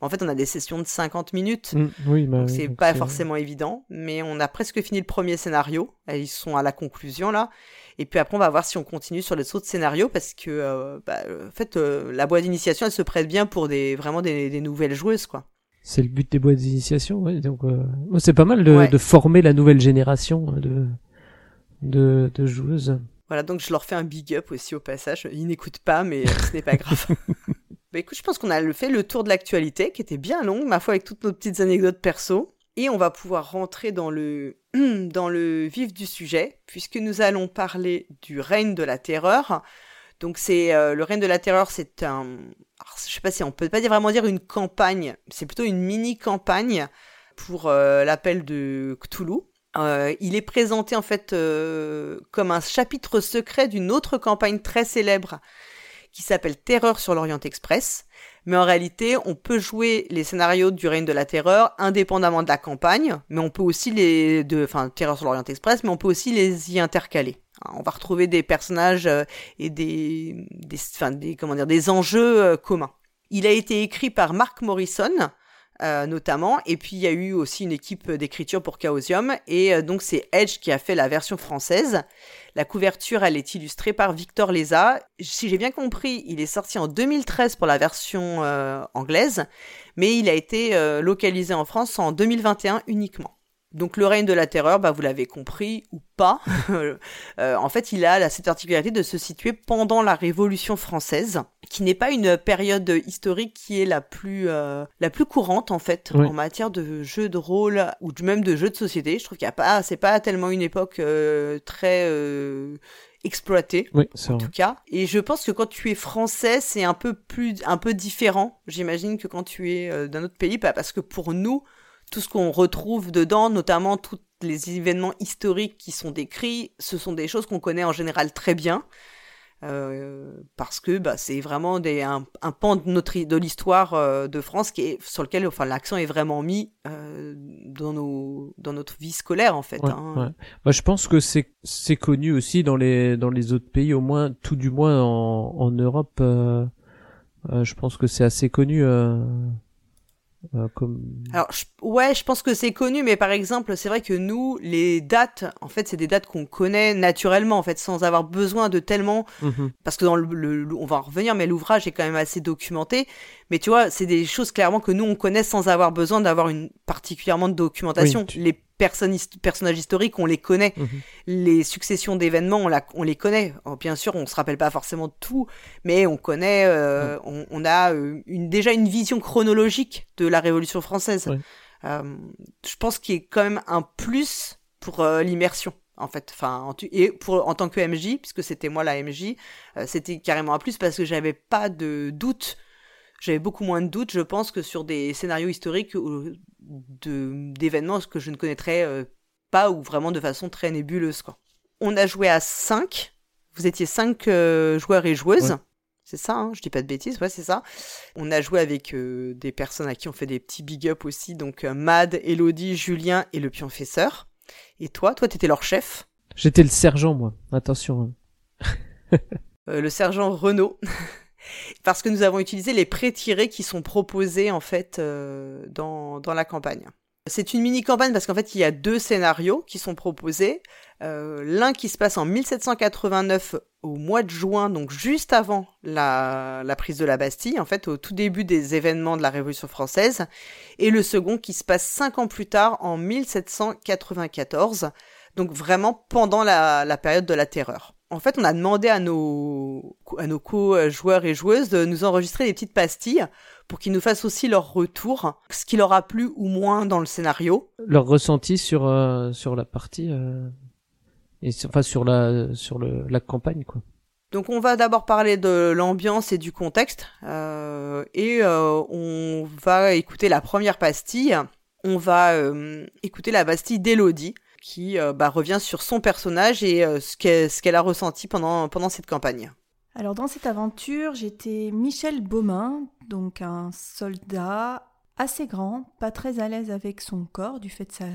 En fait, on a des sessions de 50 minutes. Mm, Oui, bah, c'est pas forcément évident, mais on a presque fini le premier scénario. Ils sont à la conclusion là. Et puis après, on va voir si on continue sur les autres scénarios parce que, euh, bah, en fait, euh, la boîte d'initiation, elle se prête bien pour des vraiment des, des nouvelles joueuses, quoi. C'est le but des boîtes d'initiation, ouais. Donc, euh, c'est pas mal de, Ouais. de former la nouvelle génération euh, de de, de joueuses. Voilà, donc je leur fais un big up aussi au passage. Ils n'écoutent pas, mais euh, ce n'est pas grave. *laughs* *laughs* bah écoute, je pense qu'on a fait le tour de l'actualité, qui était bien longue, ma foi, avec toutes nos petites anecdotes perso. Et on va pouvoir rentrer dans le, *clears throat* dans le vif du sujet, puisque nous allons parler du règne de la terreur. Donc c'est euh, le règne de la terreur, c'est un, alors, je sais pas si on peut pas vraiment dire une campagne, c'est plutôt une mini campagne pour euh, l'appel de Cthulhu. Euh, il est présenté en fait euh, comme un chapitre secret d'une autre campagne très célèbre qui s'appelle Terreur sur l'Orient Express. Mais en réalité, on peut jouer les scénarios du règne de la terreur indépendamment de la campagne, mais on peut aussi les, enfin, Terreur sur l'Orient Express, mais on peut aussi les y intercaler. On va retrouver des personnages euh, et des, des, enfin, des, comment dire, des enjeux communs. Il a été écrit par Mark Morrison, euh, notamment. Et puis il y a eu aussi une équipe d'écriture pour Chaosium. Et euh, donc c'est Edge qui a fait la version française. La couverture, elle est illustrée par Victor Leza. Si j'ai bien compris, il est sorti en 2013 pour la version euh, anglaise, mais il a été localisé en France en 2021 uniquement. Donc le règne de la terreur, bah, vous l'avez compris ou pas, *laughs* euh, en fait il a cette particularité de se situer pendant la Révolution française, qui n'est pas une période historique qui est la plus euh, la plus courante en fait en matière de jeux de rôle ou même de jeux de société. Je trouve qu'il y a pas, c'est pas tellement une époque euh, très exploitée oui, en tout cas. Et je pense que quand tu es français, c'est un peu plus un peu différent, j'imagine que quand tu es d'un autre pays, parce que pour nous tout ce qu'on retrouve dedans, notamment tous les événements historiques qui sont décrits, ce sont des choses qu'on connaît en général très bien. Euh, parce que bah, c'est vraiment des, un, pan de, notre, de l'histoire euh, de France qui est, sur lequel enfin, l'accent est vraiment mis euh, dans, nos, dans notre vie scolaire en fait. hein. Bah, je pense que c'est, c'est connu aussi dans les, dans les autres pays, au moins tout du moins en, en Europe. je pense que c'est assez connu. Euh, Alors, ouais, je pense que c'est connu, mais par exemple, c'est vrai que nous, les dates, en fait, c'est des dates qu'on connaît naturellement, en fait, sans avoir besoin de tellement, mhm. parce que dans le, on va en revenir, mais l'ouvrage est quand même assez documenté. Mais tu vois, c'est des choses clairement que nous on connaît sans avoir besoin d'avoir une particulièrement de documentation. Les personnages historiques, on les connaît. Mhm. Les successions d'événements, on, on, les connaît. Oh, bien sûr, on se rappelle pas forcément de tout, mais on connaît, euh, on, a euh, une, déjà une vision chronologique de la Révolution française. Euh, je pense qu'il y a quand même un plus pour l'immersion en fait enfin en et pour en tant que MJ puisque c'était moi la MJ c'était carrément un plus parce que j'avais pas de doute j'avais beaucoup moins de doutes, je pense, que sur des scénarios historiques d'événements que je ne connaîtrais euh, pas ou vraiment de façon très nébuleuse. Quoi. On a joué à 5. Vous étiez 5 euh, joueurs et joueuses. C'est ça, hein je dis pas de bêtises, ouais, c'est ça. On a joué avec euh, des personnes à qui on fait des petits big up aussi, donc Mad, Elodie, Julien et le pionfesseur. Et toi, toi, t'étais leur chef J'étais le sergent, moi. Attention. Hein. le sergent Renaud. *laughs* parce que nous avons utilisé les pré-tirés qui sont proposés en fait euh, dans, la campagne. C'est une mini-campagne parce qu'en fait il y a deux scénarios qui sont proposés. Euh, L'un qui se passe en 1789 au mois de juin, donc juste avant la, prise de la Bastille, en fait au tout début des événements de la Révolution française, et le second qui se passe cinq ans plus tard en 1794, donc vraiment pendant la période de la Terreur en fait, on a demandé à nos, à nos co-joueurs et joueuses de nous enregistrer des petites pastilles pour qu'ils nous fassent aussi leur retour, ce qui leur a plu ou moins dans le scénario. Leur ressenti sur, euh, sur la partie, euh, et sur, enfin sur la, sur le, la campagne, quoi. Donc on va d'abord parler de l'ambiance et du contexte, euh, et on va écouter la première pastille. On va écouter la pastille d'Elodie qui euh, bah, revient sur son personnage et euh, ce qu'elle a ressenti pendant, cette campagne. Alors dans cette aventure, j'étais Michel Baumin, donc un soldat assez grand, pas très à l'aise avec son corps du fait de sa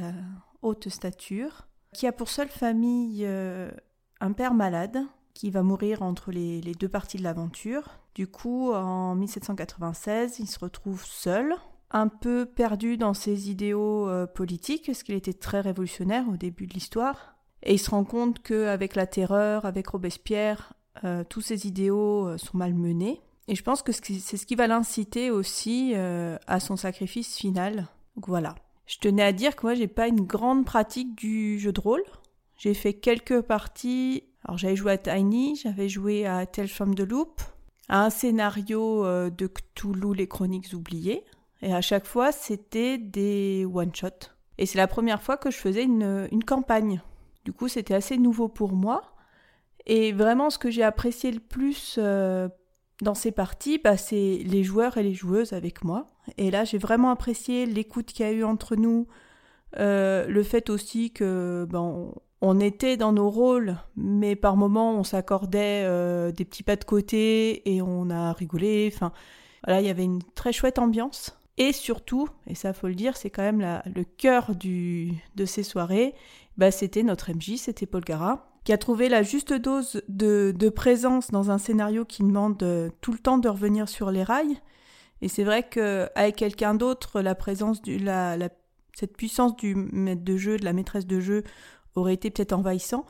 haute stature, qui a pour seule famille euh, un père malade qui va mourir entre les deux parties de l'aventure. Du coup, en 1796, il se retrouve seul un peu perdu dans ses idéaux euh, politiques, parce qu'il était très révolutionnaire au début de l'histoire. Et il se rend compte qu'avec la terreur, avec Robespierre, euh, tous ses idéaux euh, sont malmenés. Et je pense que c'est ce qui va l'inciter aussi à son sacrifice final. Donc voilà. Je tenais à dire que moi, j'ai pas une grande pratique du jeu de rôle. J'ai fait quelques parties. Alors, j'avais joué à Tiny, j'avais joué à Telle Femme de Loupe, à un scénario de Cthulhu, les Chroniques oubliées. Et à chaque fois, c'était des one-shots. Et c'est la première fois que je faisais une, une campagne. Du coup, c'était assez nouveau pour moi. Et vraiment, ce que j'ai apprécié le plus euh, dans ces parties, bah, c'est les joueurs et les joueuses avec moi. Et là, j'ai vraiment apprécié l'écoute qu'il y a eu entre nous, Euh, le fait aussi que ben, on était dans nos rôles, mais par moments on s'accordait euh, des petits pas de côté et on a rigolé. Enfin, voilà, il y avait une très chouette ambiance. Et surtout, et ça faut le dire, c'est quand même le cœur du, de ces soirées, bah, c'était notre MJ, c'était Paul Gara, qui a trouvé la juste dose de, de présence dans un scénario qui demande euh, tout le temps de revenir sur les rails. Et c'est vrai qu'avec quelqu'un d'autre, la présence du, la, la, cette puissance du maître de jeu, de la maîtresse de jeu, aurait été peut-être envahissant.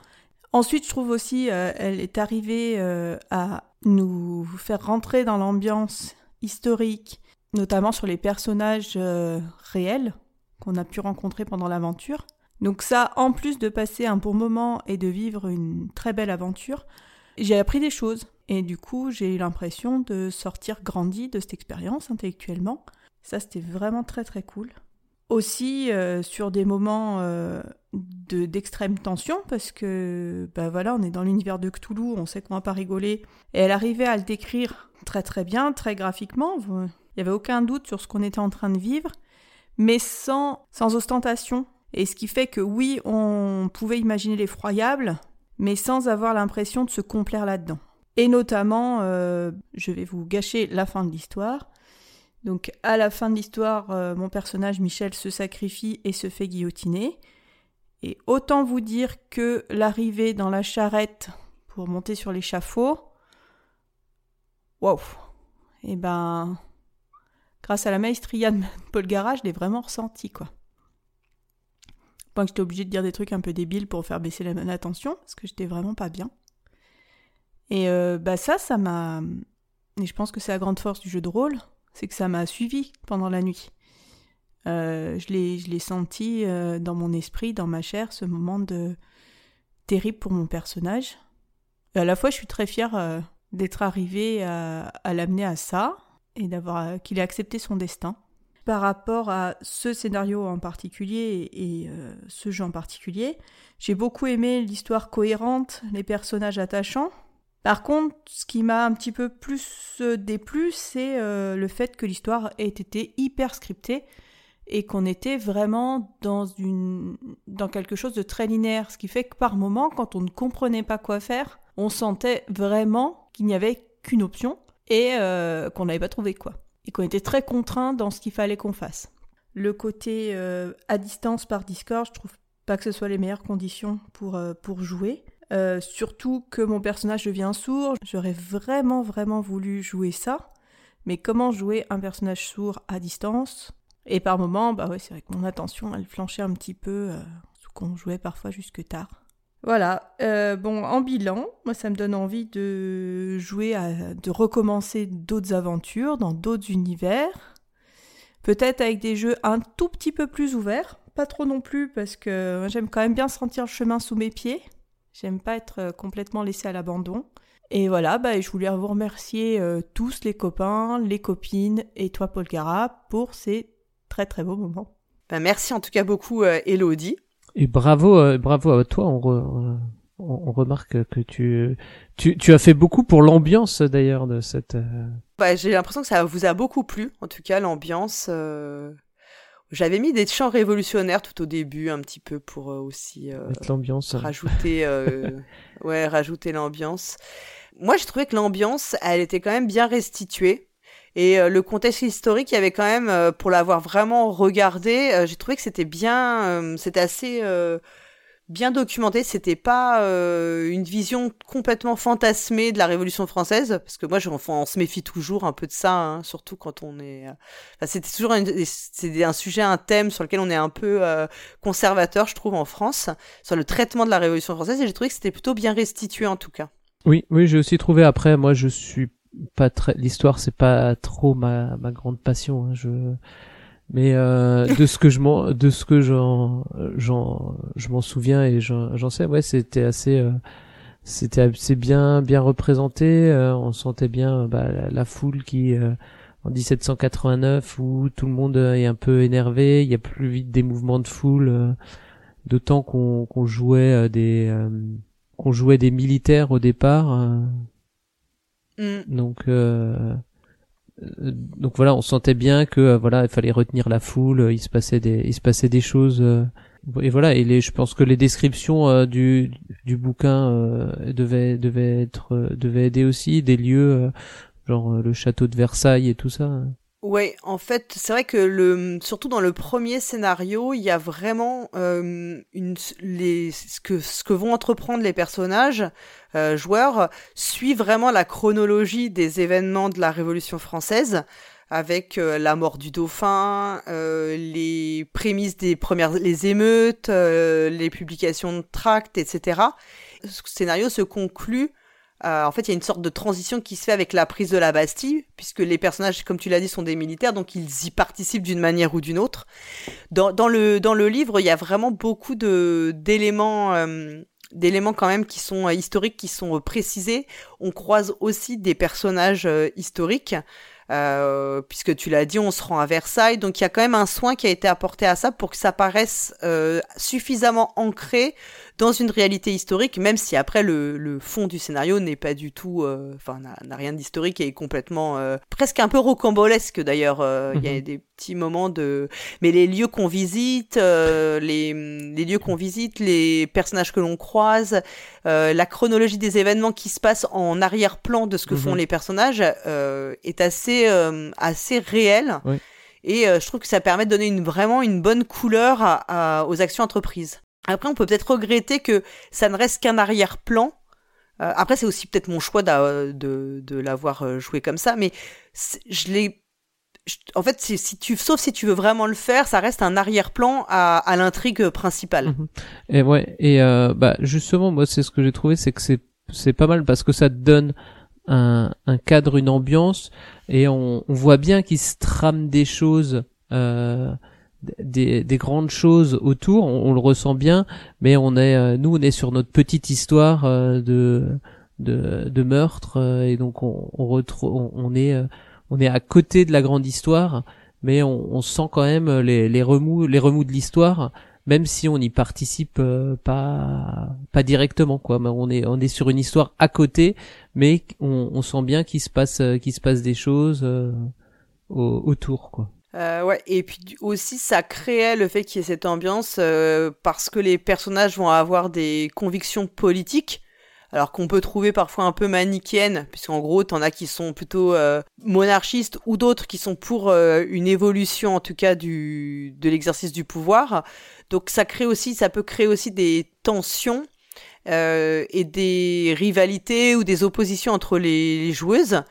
Ensuite, je trouve aussi, euh, elle est arrivée euh, à nous faire rentrer dans l'ambiance historique, notamment sur les personnages euh, réels qu'on a pu rencontrer pendant l'aventure. Donc ça, en plus de passer un bon moment et de vivre une très belle aventure, j'ai appris des choses. Et du coup, j'ai eu l'impression de sortir grandi de cette expérience intellectuellement. Ça, c'était vraiment très très cool. Aussi, euh, sur des moments euh, de, d'extrême tension, parce que, bah voilà, on est dans l'univers de Cthulhu, on sait qu'on va pas rigoler. Et elle arrivait à le décrire très très bien, très graphiquement. Il n'y avait aucun doute sur ce qu'on était en train de vivre, mais sans, ostentation. Et ce qui fait que oui, on pouvait imaginer l'effroyable, mais sans avoir l'impression de se complaire là-dedans. Et notamment, euh, je vais vous gâcher la fin de l'histoire. Donc à la fin de l'histoire, euh, mon personnage Michel se sacrifie et se fait guillotiner. Et autant vous dire que l'arrivée dans la charrette pour monter sur l'échafaud, waouh Et ben, grâce à la maestria de Paul Garage, je l'ai vraiment ressenti quoi. Point que j'étais obligée de dire des trucs un peu débiles pour faire baisser l'attention, parce que j'étais vraiment pas bien. Et euh, bah ça, ça m'a... Et je pense que c'est la grande force du jeu de rôle, c'est que ça m'a suivi pendant la nuit. Euh, je l'ai senti euh, dans mon esprit, dans ma chair, ce moment de terrible pour mon personnage. Et à la fois, je suis très fière d'être arrivée à l'amener à ça et d'avoir qu'il ait accepté son destin. Par rapport à ce scénario en particulier et, et ce jeu en particulier, j'ai beaucoup aimé l'histoire cohérente, les personnages attachants, par contre, ce qui m'a un petit peu plus euh, déplu, c'est euh, le fait que l'histoire ait été hyper scriptée et qu'on était vraiment dans, une, dans quelque chose de très linéaire. Ce qui fait que par moment, quand on ne comprenait pas quoi faire, on sentait vraiment qu'il n'y avait qu'une option et euh, qu'on n'avait pas trouvé quoi. Et qu'on était très contraint dans ce qu'il fallait qu'on fasse. Le côté à distance par Discord, je trouve pas que ce soit les meilleures conditions pour, pour jouer. Euh, surtout que mon personnage devient sourd. J'aurais vraiment, vraiment voulu jouer ça. Mais comment jouer un personnage sourd à distance? Et par moments, bah ouais, c'est vrai que mon attention, elle flanchait un petit peu, euh, qu'on jouait parfois jusque tard. Voilà. Euh, bon, en bilan, moi, ça me donne envie de jouer, de recommencer d'autres aventures dans d'autres univers. Peut-être avec des jeux un tout petit peu plus ouverts. Pas trop non plus, parce que j'aime quand même bien sentir le chemin sous mes pieds. J'aime pas être euh, complètement laissée à l'abandon. Et voilà, bah, je voulais vous remercier euh, tous les copains, les copines et toi Paul Gara pour ces très très beaux moments. Bah, merci en tout cas beaucoup Elodie. Et bravo, bravo à toi. On, on, remarque que tu, tu, tu as fait beaucoup pour l'ambiance d'ailleurs de cette. Bah, j'ai l'impression que ça vous a beaucoup plu. En tout cas, l'ambiance. J'avais mis des chants révolutionnaires tout au début, un petit peu pour euh, aussi euh, l'ambiance, rajouter, euh, *laughs* ouais, rajouter l'ambiance. Moi, j'ai trouvé que l'ambiance, elle était quand même bien restituée. Et le contexte historique, il y avait quand même, pour l'avoir vraiment regardé, j'ai trouvé que c'était bien, c'était assez bien documenté. C'était pas euh, une vision complètement fantasmée de la Révolution française, parce que moi, je, on se méfie toujours un peu de ça, hein, surtout quand on est. Euh, enfin, c'était toujours un sujet, un thème sur lequel on est un peu euh, conservateur, je trouve, en France, sur le traitement de la Révolution française. Et j'ai trouvé que c'était plutôt bien restitué, en tout cas. Oui, oui, j'ai aussi trouvé. Après, moi, je suis pas très. L'histoire, c'est pas trop ma ma grande passion. Hein. Je mais euh, de ce que je m'en de ce que j'en j'en je m'en souviens et j'en sais ouais c'était assez euh, c'était assez bien bien représenté euh, on sentait bien bah, la, foule qui euh, en 1789 où tout le monde est un peu énervé il y a plus vite des mouvements de foule d'autant qu'on qu'on jouait des qu'on jouait des militaires au départ mm. donc donc voilà, on sentait bien que voilà, il fallait retenir la foule, il se passait des, il se passait des choses et voilà et les je pense que les descriptions euh, du du bouquin euh, devaient devaient être euh, devaient aider aussi des lieux genre le château de Versailles et tout ça Ouais, en fait, c'est vrai que le, surtout dans le premier scénario, il y a vraiment une, les, ce que ce que vont entreprendre les personnages joueurs suit vraiment la chronologie des événements de la Révolution française avec euh, la mort du dauphin, euh, les prémices des premières les émeutes, euh, les publications de tracts, etc. Ce scénario se conclut. En fait, il y a une sorte de transition qui se fait avec la prise de la Bastille, puisque les personnages, comme tu l'as dit, sont des militaires, donc ils y participent d'une manière ou d'une autre. Dans, le, dans le livre, il y a vraiment beaucoup de d'éléments d'éléments quand même qui sont historiques, qui sont précisés. On croise aussi des personnages historiques. Euh, puisque tu l'as dit, on se rend à Versailles, donc il y a quand même un soin qui a été apporté à ça pour que ça paraisse euh, suffisamment ancré dans une réalité historique, même si après le, le fond du scénario n'est pas du tout, euh, enfin n'a rien d'historique et est complètement euh, presque un peu rocambolesque d'ailleurs. Euh, il y a mhm. des petits moments de, mais les lieux qu'on visite, les, les lieux qu'on visite, les personnages que l'on croise, la chronologie des événements qui se passent en arrière-plan de ce que font mhm. les personnages est assez assez réel. Et je trouve que ça permet de donner une, vraiment une bonne couleur à, aux actions entreprises. Après, on peut peut-être regretter que ça ne reste qu'un arrière-plan. Euh, après, c'est aussi peut-être mon choix de, de l'avoir euh, joué comme ça, mais je l'ai. En fait, si, tu, sauf si tu veux vraiment le faire, ça reste un arrière-plan à, à l'intrigue principale. Mhm. Et ouais, et euh, bah justement, moi, c'est ce que j'ai trouvé, c'est que c'est pas mal parce que ça donne un, un cadre, une ambiance, et on, on voit bien qu'il se trame des choses. Euh, des, des, grandes choses autour, on, le ressent bien, mais on est, euh, nous, on est sur notre petite histoire euh, de, de, de meurtre, euh, et donc on, on retrouve, on, est, on est à côté de la grande histoire, mais on, on sent quand même les, les remous, les remous de l'histoire, même si on n'y participe pas, pas directement, quoi. Mais on est, on est sur une histoire à côté, mais on, on sent bien qu'il se passe, qu'il se passe des choses autour, quoi. Euh, ouais, et puis aussi ça créait le fait qu'il y ait cette ambiance euh, parce que les personnages vont avoir des convictions politiques, alors qu'on peut trouver parfois un peu manichéennes, puisqu'en gros t'en as qui sont plutôt euh, monarchistes ou d'autres qui sont pour euh, une évolution en tout cas du de l'exercice du pouvoir. Donc ça crée aussi, ça peut créer aussi des tensions et des rivalités ou des oppositions entre les joueuses.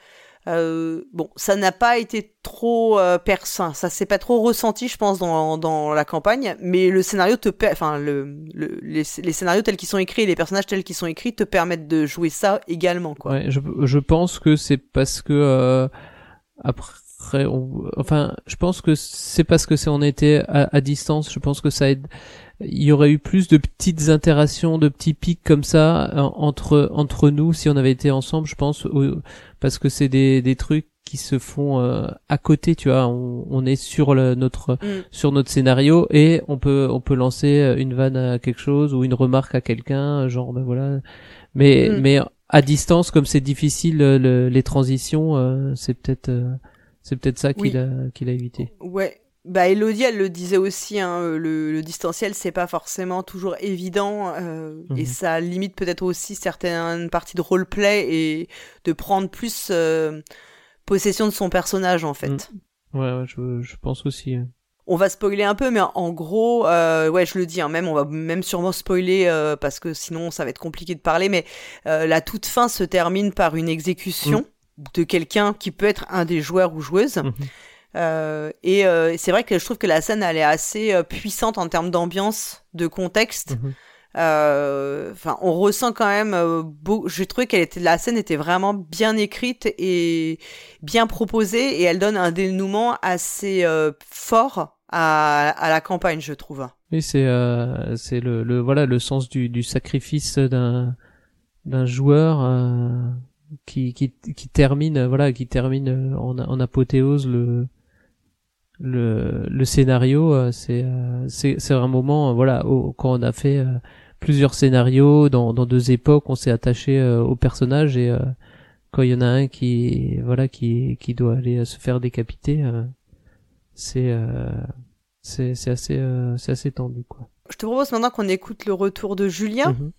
Euh, bon, ça n'a pas été trop euh, perçant, ça s'est pas trop ressenti, je pense, dans, dans la campagne. Mais le scénario te, enfin, le, les, scénarios tels qu'ils sont écrits, les personnages tels qu'ils sont écrits, te permettent de jouer ça également, quoi. Ouais, je, je pense que c'est parce que euh, après, enfin, je pense que c'est parce que c'est on était à, à, distance. Je pense que ça aide il y aurait eu plus de petites interactions, de petits pics comme ça euh, entre entre nous si on avait été ensemble, je pense, parce que c'est des des trucs qui se font euh, à côté, tu vois. On, on est sur le, notre mm. sur notre scénario et on peut on peut lancer une vanne à quelque chose ou une remarque à quelqu'un, genre ben voilà. Mais mm. mais à distance, comme c'est difficile les transitions, euh, c'est peut-être c'est peut-être ça qu'il a qu'il a évité. Ouais, bah Elodie, elle le disait aussi, hein, le, le, distanciel, c'est pas forcément toujours évident, euh, et mhm. ça limite peut-être aussi certaines parties de roleplay et de prendre plus euh, possession de son personnage en fait. Mhm. Ouais, ouais je, je, pense aussi. On va spoiler un peu, mais en gros, euh, ouais, je le dis, hein, même on va même sûrement spoiler euh, parce que sinon ça va être compliqué de parler, mais euh, la toute fin se termine par une exécution mhm. De quelqu'un qui peut être un des joueurs ou joueuses. Euh, et euh, c'est vrai que je trouve que la scène elle est assez euh, puissante en termes d'ambiance, de contexte. Mhm. Enfin, on ressent quand même. beau... J'ai trouvé qu'elle était la scène était vraiment bien écrite et bien proposée et elle donne un dénouement assez fort à, à, la campagne, je trouve. Oui, c'est c'est le, le, voilà le sens du, du sacrifice d'un d'un joueur qui, qui qui termine voilà qui termine en, en apothéose le le, le scénario, euh, c'est euh, c'est un moment, euh, voilà, quand on a fait plusieurs scénarios dans, dans deux époques, on s'est attaché au personnage et quand il y en a un qui voilà qui qui doit aller se faire décapiter, c'est c'est c'est assez c'est assez tendu quoi. Je te propose maintenant qu'on écoute le retour de Julien. Mhm.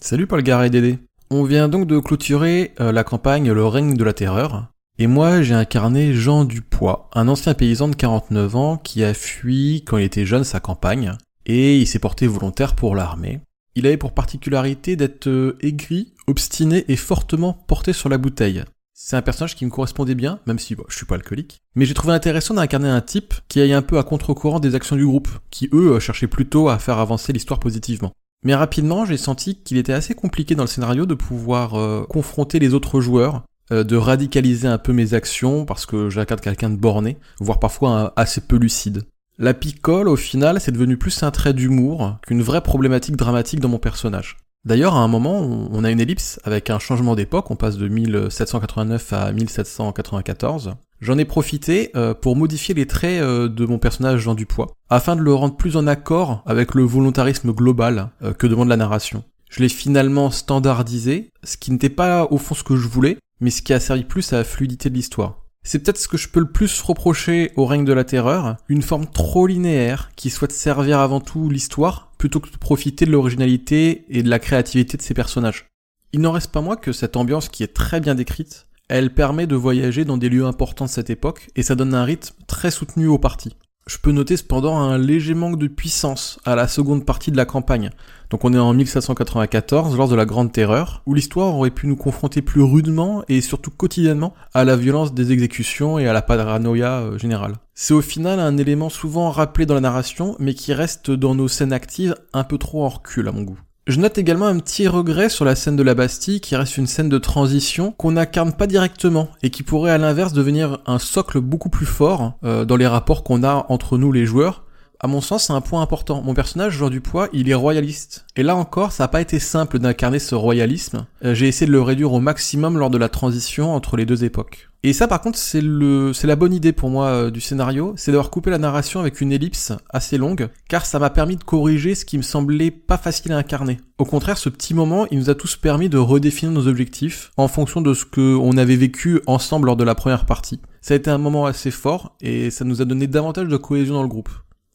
Salut Paul Gare et Dédé. On vient donc de clôturer la campagne Le règne de la terreur. Et moi, j'ai incarné Jean Dupois, un ancien paysan de 49 ans qui a fui quand il était jeune sa campagne, et il s'est porté volontaire pour l'armée. Il avait pour particularité d'être euh, aigri, obstiné et fortement porté sur la bouteille. C'est un personnage qui me correspondait bien, même si je suis pas alcoolique. Mais j'ai trouvé intéressant d'incarner un type qui aille un peu à contre-courant des actions du groupe, qui eux euh, cherchaient plutôt à faire avancer l'histoire positivement. Mais rapidement, j'ai senti qu'il était assez compliqué dans le scénario de pouvoir euh, confronter les autres joueurs, de radicaliser un peu mes actions parce que j'incarne quelqu'un de borné, voire parfois assez peu lucide. La picole, au final, c'est devenu plus un trait d'humour qu'une vraie problématique dramatique dans mon personnage. D'ailleurs, à un moment, on a une ellipse avec un changement d'époque, on passe de 1789 à 1794. J'en ai profité euh, pour modifier les traits euh, de mon personnage Jean Dupois, afin de le rendre plus en accord avec le volontarisme global euh, que demande la narration. Je l'ai finalement standardisé, ce qui n'était pas au fond ce que je voulais, mais ce qui a servi plus à la fluidité de l'histoire. C'est peut-être ce que je peux le plus reprocher au règne de la terreur, une forme trop linéaire qui souhaite servir avant tout l'histoire plutôt que de profiter de l'originalité et de la créativité de ses personnages. Il n'en reste pas moins que cette ambiance qui est très bien décrite, elle permet de voyager dans des lieux importants de cette époque et ça donne un rythme très soutenu aux parties. Je peux noter cependant un léger manque de puissance à la seconde partie de la campagne. Donc on est en 1794, lors de la Grande Terreur, où l'histoire aurait pu nous confronter plus rudement et surtout quotidiennement à la violence des exécutions et à la paranoïa euh, générale. C'est au final un élément souvent rappelé dans la narration, mais qui reste dans nos scènes actives un peu trop en recul à mon goût. Je note également un petit regret sur la scène de la Bastille qui reste une scène de transition qu'on n'incarne pas directement et qui pourrait à l'inverse devenir un socle beaucoup plus fort euh, dans les rapports qu'on a entre nous les joueurs. À mon sens, c'est un point important. Mon personnage, Jean Dupois, il est royaliste. Et là encore, ça n'a pas été simple d'incarner ce royalisme. Euh, j'ai essayé de le réduire au maximum lors de la transition entre les deux époques. Et ça, par contre, c'est le, c'est la bonne idée pour moi euh, du scénario, c'est d'avoir coupé la narration avec une ellipse assez longue, car ça m'a permis de corriger ce qui me semblait pas facile à incarner. Au contraire, ce petit moment, il nous a tous permis de redéfinir nos objectifs en fonction de ce que on avait vécu ensemble lors de la première partie. Ça a été un moment assez fort et ça nous a donné davantage de cohésion dans le groupe.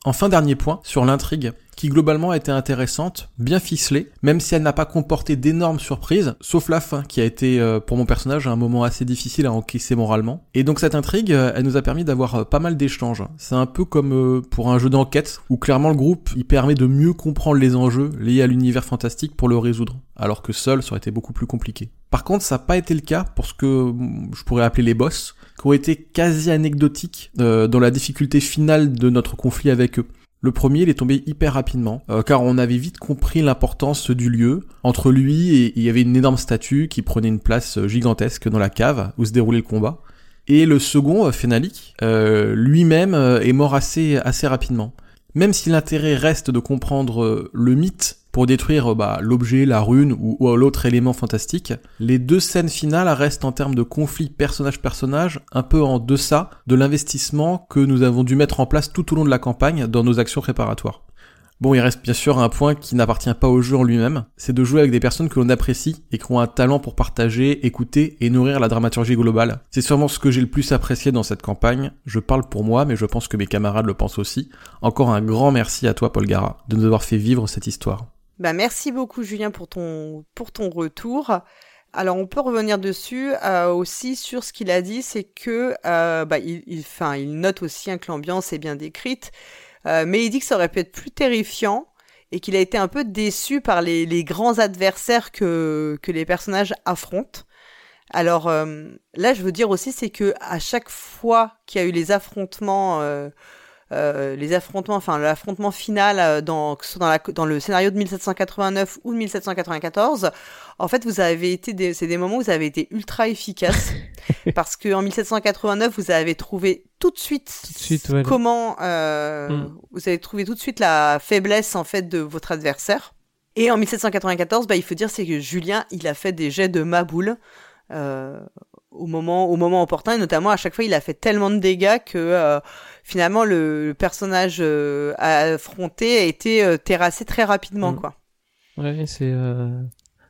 Enfin, dernier point sur l'intrigue, qui globalement a été intéressante, bien ficelée, même si elle n'a pas comporté d'énormes surprises, sauf la fin, qui a été euh, pour mon personnage un moment assez difficile à encaisser moralement. Et donc cette intrigue, euh, elle nous a permis d'avoir euh, pas mal d'échanges. C'est un peu comme pour un jeu d'enquête, où clairement le groupe, il permet de mieux comprendre les enjeux liés à l'univers fantastique pour le résoudre, alors que seul, ça aurait été beaucoup plus compliqué. Par contre, ça n'a pas été le cas pour ce que je pourrais appeler les boss, qui ont été quasi anecdotiques dans la difficulté finale de notre conflit avec eux. Le premier, il est tombé hyper rapidement, euh, car on avait vite compris l'importance du lieu. Entre lui et il y avait une énorme statue qui prenait une place gigantesque dans la cave où se déroulait le combat. Et le second, Fenalik, euh, lui-même euh, est mort assez assez rapidement. Même si l'intérêt reste de comprendre le mythe pour détruire euh, bah, l'objet, la rune ou, l'autre élément fantastique. Les deux scènes finales restent en termes de conflit personnage-personnage un peu en deçà de l'investissement que nous avons dû mettre en place tout au long de la campagne dans nos actions préparatoires. Bon, il reste bien sûr un point qui n'appartient pas au jeu en lui-même, c'est de jouer avec des personnes que l'on apprécie et qui ont un talent pour partager, écouter et nourrir la dramaturgie globale. C'est sûrement ce que j'ai le plus apprécié dans cette campagne. Je parle pour moi, mais je pense que mes camarades le pensent aussi. Encore un grand merci à toi, Paul Gara, de nous avoir fait vivre cette histoire. Bah, merci beaucoup Julien pour ton, retour. Alors on peut revenir dessus euh, aussi sur ce qu'il a dit, c'est que euh, bah, il, il, il note aussi que l'ambiance est bien décrite, euh, mais il dit que ça aurait pu être plus terrifiant et qu'il a été un peu déçu par les, les grands adversaires que, que les personnages affrontent. Alors là, je veux dire aussi, c'est que à chaque fois qu'il y a eu les affrontements euh, les affrontements, enfin l'affrontement final euh, dans, dans, la, dans le scénario de 1789 ou de 1794, en fait, vous avez été, c'est des moments où vous avez été ultra efficace *laughs* parce que en 1789, vous avez trouvé tout de suite, comment, euh, mm. vous avez trouvé tout de suite la faiblesse en fait de votre adversaire. Et en 1794, bah, il faut dire c'est que Julien, il a fait des jets de maboule. Euh, au moment au moment opportun et notamment à chaque fois il a fait tellement de dégâts que euh, finalement le, personnage euh, affronté a été euh, terrassé très rapidement mm. quoi. Ouais, c'est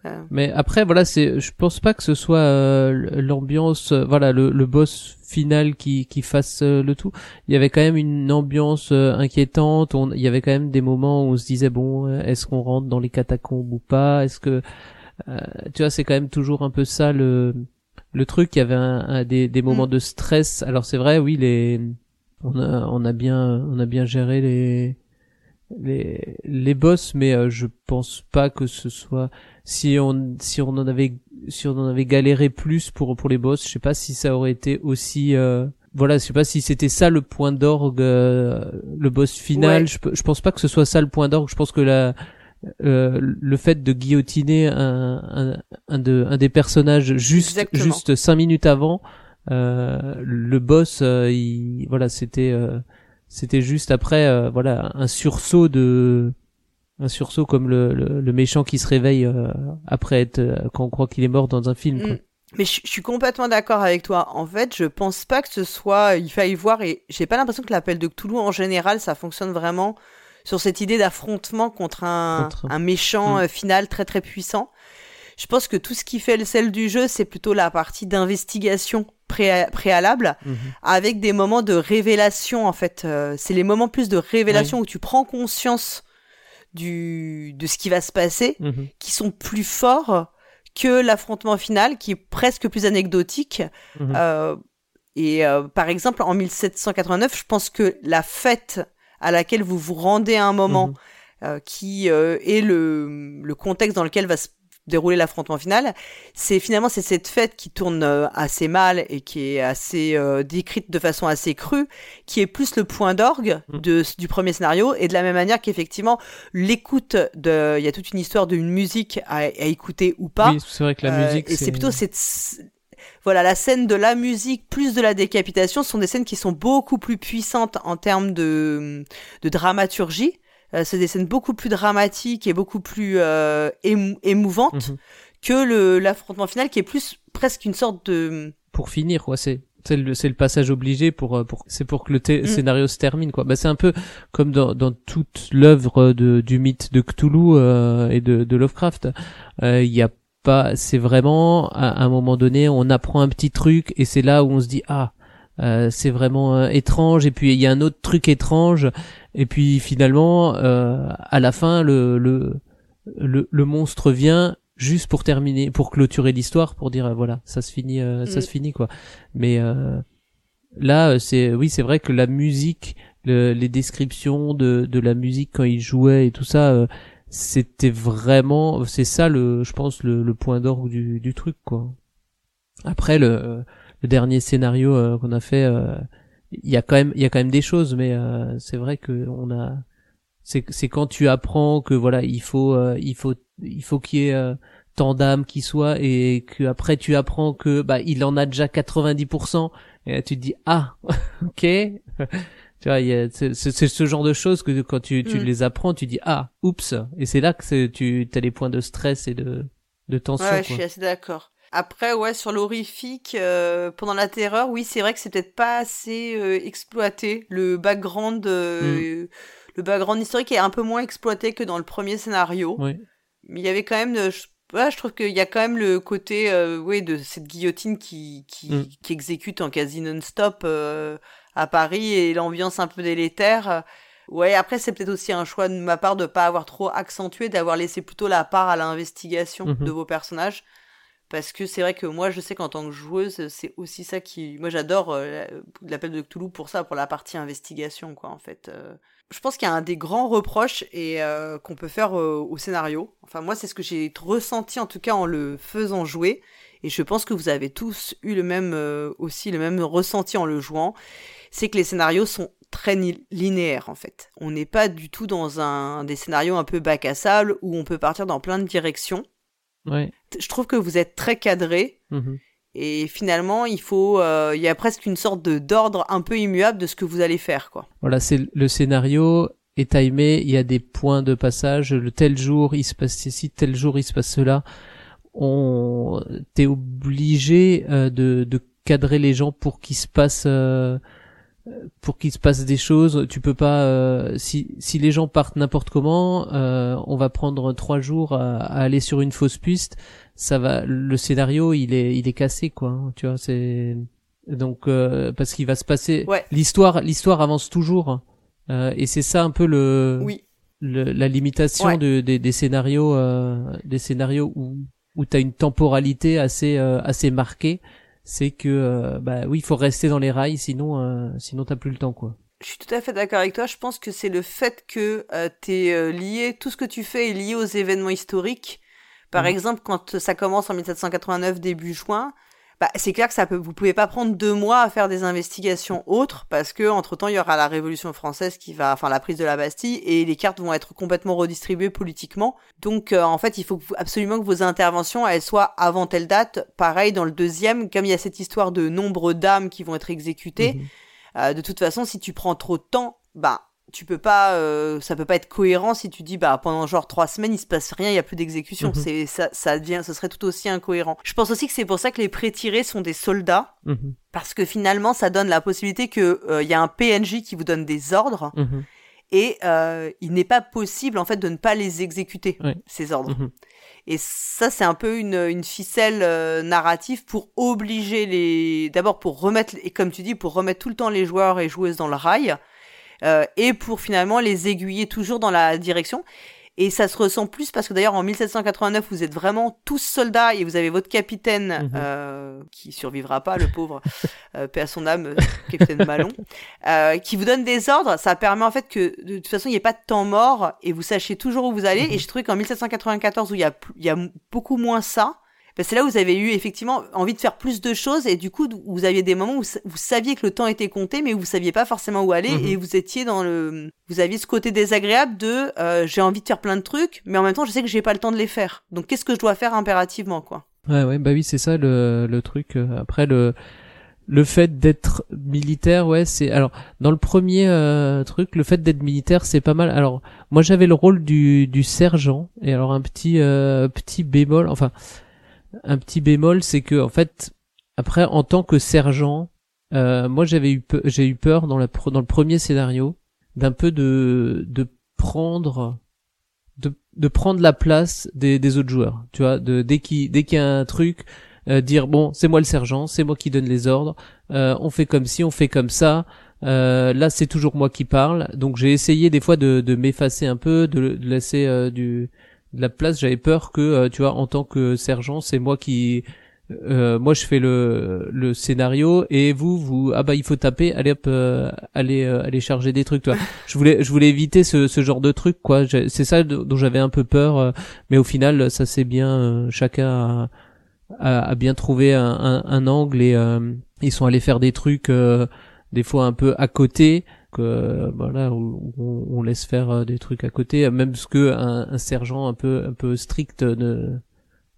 Euh. Mais après, voilà, c'est, je pense pas que ce soit euh, l'ambiance, euh, voilà, le, le boss final qui qui fasse euh, le tout. Il y avait quand même une ambiance euh, inquiétante. On, il y avait quand même des moments où on se disait bon, euh, est-ce qu'on rentre dans les catacombes ou pas? Est-ce que, euh, tu vois, c'est quand même toujours un peu ça le le truc. Il y avait un, un des des moments Mm. de stress. Alors c'est vrai, oui, les on a on a bien on a bien géré les les les boss, mais euh, je pense pas que ce soit si on si on en avait si on en avait galéré plus pour pour les boss, je sais pas si ça aurait été aussi euh, voilà, je sais pas si c'était ça le point d'orgue, euh, le boss final. Ouais. Je, je pense pas que ce soit ça le point d'orgue. Je pense que la euh, le fait de guillotiner un, un, un, de, un des personnages juste Exactement. juste cinq minutes avant, le boss, euh, il, voilà, c'était euh, c'était juste après, euh, voilà, un sursaut de un sursaut comme le, le, le méchant qui se réveille euh, après être euh, quand on croit qu'il est mort dans un film. quoi. Mm. Mais je, je suis complètement d'accord avec toi. En fait, je pense pas que ce soit, il faille voir et j'ai pas l'impression que l'appel de Cthulhu en général, ça fonctionne vraiment sur cette idée d'affrontement contre un, Contre- un méchant Mm. euh, final très très puissant. Je pense que tout ce qui fait le sel du jeu, c'est plutôt la partie d'investigation pré- préalable Mhm. avec des moments de révélation en fait. Euh, c'est les moments plus de révélation où tu prends conscience du de ce qui va se passer Mhm. qui sont plus forts que l'affrontement final, qui est presque plus anecdotique. Mhm. Euh, et euh, par exemple, en 1789, je pense que la fête à laquelle vous vous rendez à un moment, euh, qui est le, le contexte dans lequel va se dérouler l'affrontement final, c'est finalement c'est cette fête qui tourne euh, assez mal et qui est assez euh, décrite de façon assez crue, qui est plus le point d'orgue de du premier scénario et de la même manière qu'effectivement l'écoute de, il y a toute une histoire d'une musique à, à écouter ou pas. Oui, c'est vrai que la Euh, musique. et c'est plutôt cette voilà la scène de la musique plus de la décapitation sont des scènes qui sont beaucoup plus puissantes en termes de de dramaturgie c'est des scènes beaucoup plus dramatiques et beaucoup plus euh, émou- émouvantes Mhm. que le l'affrontement final qui est plus presque une sorte de pour finir quoi c'est c'est le le passage obligé pour euh, pour c'est pour que le Mm. scénario se termine quoi bah c'est un peu comme dans dans toute l'œuvre de du mythe de Cthulhu euh, et de de Lovecraft Euh, il y a pas c'est vraiment à un moment donné on apprend un petit truc et c'est là où on se dit ah euh, c'est vraiment euh, étrange et puis il y a un autre truc étrange et puis finalement euh, à la fin le le le, le monstre vient juste pour terminer pour clôturer l'histoire pour dire euh, voilà ça se finit euh, ça Mm. se finit quoi mais euh, là euh, c'est oui c'est vrai que la musique le- les descriptions de de la musique quand il jouait et tout ça euh, c'était vraiment c'est ça le je pense le, le point d'orgue du du truc quoi après le le dernier scénario qu'on a fait euh, il y a quand même il y a quand même des choses mais euh, c'est vrai que on a c'est c'est quand tu apprends que voilà il faut euh, il faut il faut qu'il y ait euh, tant d'âmes qui soit et que après tu apprends que bah il en a déjà 90% et là, tu te dis ah *laughs* ok *laughs* tu vois il y a c'est ce genre de choses que quand tu tu Mm. les apprends tu dis ah oups et c'est là que c'est- tu as les points de stress et de de tension Ouais, je quoi. suis assez d'accord. Après, ouais, sur l'horrifique, euh, pendant la terreur, oui, c'est vrai que c'est peut-être pas assez euh, exploité. Le background, euh, le background historique est un peu moins exploité que dans le premier scénario. Mais il y avait quand même, de- je, ouais, je trouve qu'il y a quand même le côté, euh, ouais, de cette guillotine qui, qui, Mm. qui exécute en quasi non-stop euh, à Paris et l'ambiance un peu délétère. Ouais, après, c'est peut-être aussi un choix de ma part de pas avoir trop accentué, d'avoir laissé plutôt la part à l'investigation Mhm. de vos personnages. Parce que c'est vrai que moi, je sais qu'en tant que joueuse, c'est aussi ça qui. Moi, j'adore euh, la- l'appel de Cthulhu pour ça, pour la partie investigation, quoi, en fait. Euh, Je pense qu'il y a un des grands reproches et euh, qu'on peut faire au scénario. Enfin, moi, c'est ce que j'ai ressenti, en tout cas, en le faisant jouer. Et je pense que vous avez tous eu le même, aussi le même ressenti en le jouant. C'est que les scénarios sont très linéaires, en fait. On n'est pas du tout dans un des scénarios un peu bac à sable où on peut partir dans plein de directions Ouais. je trouve que vous êtes très cadré Mhm. et finalement il faut euh, il y a presque une sorte de d'ordre un peu immuable de ce que vous allez faire quoi. Voilà, c'est le scénario est timé, il y a des points de passage, le tel jour il se passe ceci, tel jour il se passe cela. On t'es obligé euh, de, de cadrer les gens pour qu'il se passe euh, pour qu'il se passe des choses. Tu peux pas euh, si si les gens partent n'importe comment, euh, on va prendre trois jours à, aller sur une fausse piste. Ça va, le scénario il est il est cassé quoi. Hein, tu vois, c'est donc euh, parce qu'il va se passer. L'histoire l'histoire avance toujours et c'est ça un peu le. Oui. la limitation de, des scénarios des scénarios où où t'as une temporalité assez assez marquée c'est que euh, bah oui, il faut rester dans les rails, sinon euh, sinon t'as plus le temps quoi. Je suis tout à fait d'accord avec toi. Je pense que c'est le fait que euh, t'es euh, lié, tout ce que tu fais est lié aux événements historiques. Par mhm. exemple, quand ça commence en 1789 début juin, bah, c'est clair que ça peut, vous pouvez pas prendre deux mois à faire des investigations autres parce que entre temps il y aura la Révolution française qui va, enfin la prise de la Bastille et les cartes vont être complètement redistribuées politiquement. Donc euh, en fait il faut absolument que vos interventions elles soient avant telle date. Pareil dans le deuxième, comme il y a cette histoire de nombre d'âmes qui vont être exécutées. Mhm. Euh, de toute façon, si tu prends trop de temps, bah tu peux pas, euh, ça peut pas être cohérent si tu dis bah pendant genre trois semaines il se passe rien, il y a plus d'exécution. Mhm. C'est ça, ça devient, ce serait tout aussi incohérent. Je pense aussi que c'est pour ça que les pré-tirés sont des soldats, mhm. parce que finalement ça donne la possibilité que euh, il y a un PNJ qui vous donne des ordres. Mhm. Et euh, il n'est pas possible en fait de ne pas les exécuter ces ordres. Et ça, c'est un peu une, une ficelle euh, narrative pour obliger les, d'abord pour remettre, et comme tu dis, pour remettre tout le temps les joueurs et joueuses dans le rail, euh, et pour finalement les aiguiller toujours dans la direction. Et ça se ressent plus parce que d'ailleurs en 1789 vous êtes vraiment tous soldats et vous avez votre capitaine mhm. euh, qui survivra pas, le pauvre, *laughs* euh, paix à son âme, capitaine Malon, *laughs* euh, qui vous donne des ordres. Ça permet en fait que de toute façon il n'y ait pas de temps mort et vous sachiez toujours où vous allez. Et mhm. je trouvais qu'en 1794 où il y a, il y a beaucoup moins ça, ben, c'est là où vous avez eu effectivement envie de faire plus de choses et du coup vous aviez des moments où vous saviez que le temps était compté mais vous saviez pas forcément où aller mhm. et vous étiez dans le vous aviez ce côté désagréable de euh, j'ai envie de faire plein de trucs mais en même temps je sais que j'ai pas le temps de les faire donc qu'est-ce que je dois faire impérativement quoi? Ouais ouais bah oui c'est ça le le truc euh, après le le fait d'être militaire, ouais, c'est alors dans le premier euh, truc, le fait d'être militaire, c'est pas mal. Alors moi j'avais le rôle du, du sergent et alors un petit euh, petit bémol, enfin un petit bémol, c'est que en fait, après, en tant que sergent, euh, moi j'avais eu j'ai eu peur dans la dans le premier scénario d'un peu de de prendre de, de prendre la place des, des autres joueurs. Tu vois, de dès qu'il dès qu'il y a un truc, euh, dire bon c'est moi le sergent, c'est moi qui donne les ordres, euh, on fait comme ci, on fait comme ça. Euh, là c'est toujours moi qui parle, donc j'ai essayé des fois de, de m'effacer un peu, de, de laisser euh, du de la place, j'avais peur que, euh, tu vois, en tant que sergent, c'est moi qui, euh, moi je fais le, le scénario et vous, vous, ah bah il faut taper, allez hop, euh, allez, allez charger des trucs, toi. *laughs* je voulais, je voulais éviter ce, ce genre de truc, quoi. C'est ça dont j'avais un peu peur, mais au final, ça c'est bien, chacun a, a, bien trouvé un, un, un angle et ils sont allés faire des trucs des fois un peu à côté que voilà où, on, laisse faire euh, des trucs à côté même ce que un, sergent un peu un peu strict ne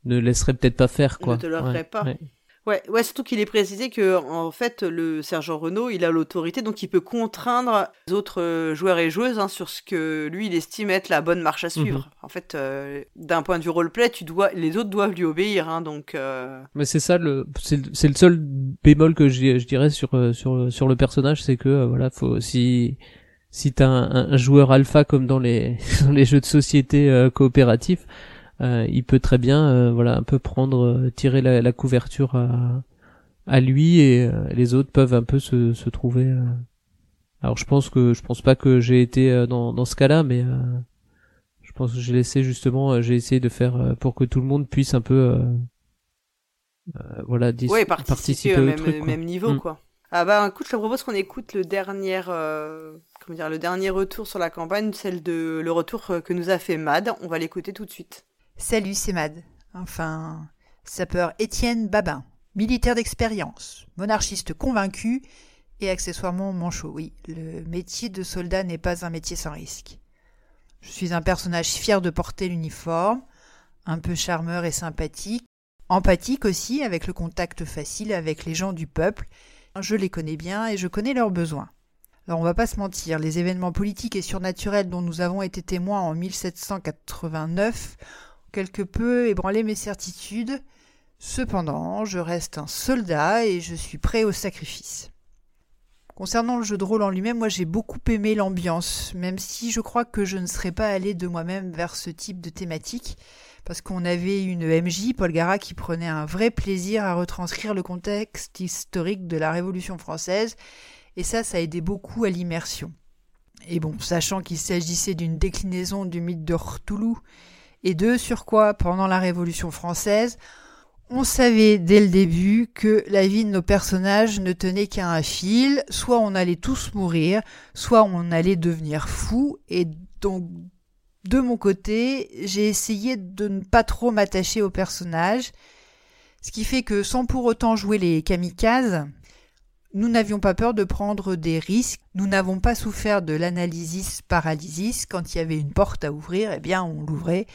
ne laisserait peut-être pas faire quoi. Ne te le pas. Ouais, ouais, surtout qu'il est précisé que en fait le sergent Renault, il a l'autorité, donc il peut contraindre les autres euh, joueurs et joueuses hein, sur ce que lui il estime être la bonne marche à suivre. Mhm. En fait, euh, d'un point de vue roleplay, tu dois, les autres doivent lui obéir, hein, donc. Euh... Mais c'est ça le, c'est le seul bémol que je, dirais sur euh, sur sur le personnage, c'est que voilà, faut si si t'as un, un joueur alpha comme dans les *laughs* dans les jeux de société coopératifs euh, il peut très bien euh, voilà un peu prendre euh, tirer la, la couverture à, à lui et les autres peuvent un peu se, se trouver alors je pense que je pense pas que j'ai été dans, dans ce cas-là mais je pense que j'ai laissé justement j'ai essayé de faire pour que tout le monde puisse un peu voilà participer, participer, au même, même niveau mm. quoi. Ah bah écoute je te propose qu'on écoute le dernier comment dire le dernier retour sur la campagne celle de le retour que nous a fait Mad. On va l'écouter tout de suite Salut, c'est Mad. Enfin, sapeur Étienne Babin, militaire d'expérience, monarchiste convaincu et accessoirement manchot. Oui, le métier de soldat n'est pas un métier sans risque. Je suis un personnage fier de porter l'uniforme, un peu charmeur et sympathique, empathique aussi avec le contact facile avec les gens du peuple. Je les connais bien et je connais leurs besoins. Alors on va pas se mentir, les événements politiques et surnaturels dont nous avons été témoins en 1789 quelque peu ébranler mes certitudes. Cependant, je reste un soldat et je suis prêt au sacrifice. Concernant le jeu de rôle en lui-même, moi j'ai beaucoup aimé l'ambiance, même si je crois que je ne serais pas allée de moi-même vers ce type de thématique, parce qu'on avait une MJ, Paul Gara, qui prenait un vrai plaisir à retranscrire le contexte historique de la Révolution française, et ça, ça a aidé beaucoup à l'immersion. Et bon, sachant qu'il s'agissait d'une déclinaison du mythe de Cthulhu, et de sur quoi, pendant la Révolution française, on savait dès le début que la vie de nos personnages ne tenait qu'à un fil, soit on allait tous mourir, soit on allait devenir fou, et donc de mon côté, j'ai essayé de ne pas trop m'attacher aux personnages, ce qui fait que sans pour autant jouer les kamikazes, nous n'avions pas peur de prendre des risques, nous n'avons pas souffert de l'analysis paralysis, quand il y avait une porte à ouvrir, eh bien on l'ouvrait.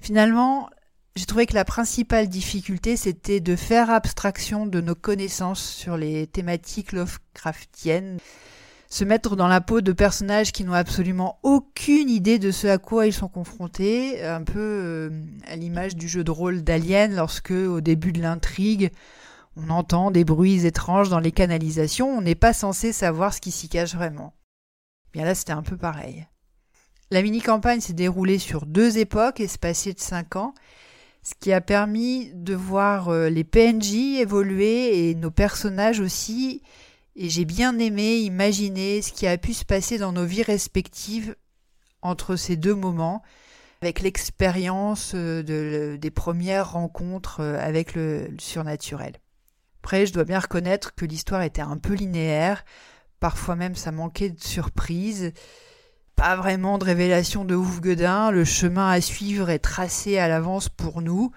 Finalement, j'ai trouvé que la principale difficulté, c'était de faire abstraction de nos connaissances sur les thématiques Lovecraftiennes, se mettre dans la peau de personnages qui n'ont absolument aucune idée de ce à quoi ils sont confrontés, un peu euh, à l'image du jeu de rôle d'Alien, lorsque, au début de l'intrigue, on entend des bruits étranges dans les canalisations, on n'est pas censé savoir ce qui s'y cache vraiment. Bien là, c'était un peu pareil. La mini-campagne s'est déroulée sur deux époques, espacées de cinq ans, ce qui a permis de voir euh, les PNJ évoluer et nos personnages aussi. Et j'ai bien aimé imaginer ce qui a pu se passer dans nos vies respectives entre ces deux moments, avec l'expérience euh, des premières rencontres euh, avec le, le surnaturel. Après, je dois bien reconnaître que l'histoire était un peu linéaire, parfois même ça manquait de surprises pas vraiment de révélation de ouf guedin, le chemin à suivre est tracé à l'avance pour nous,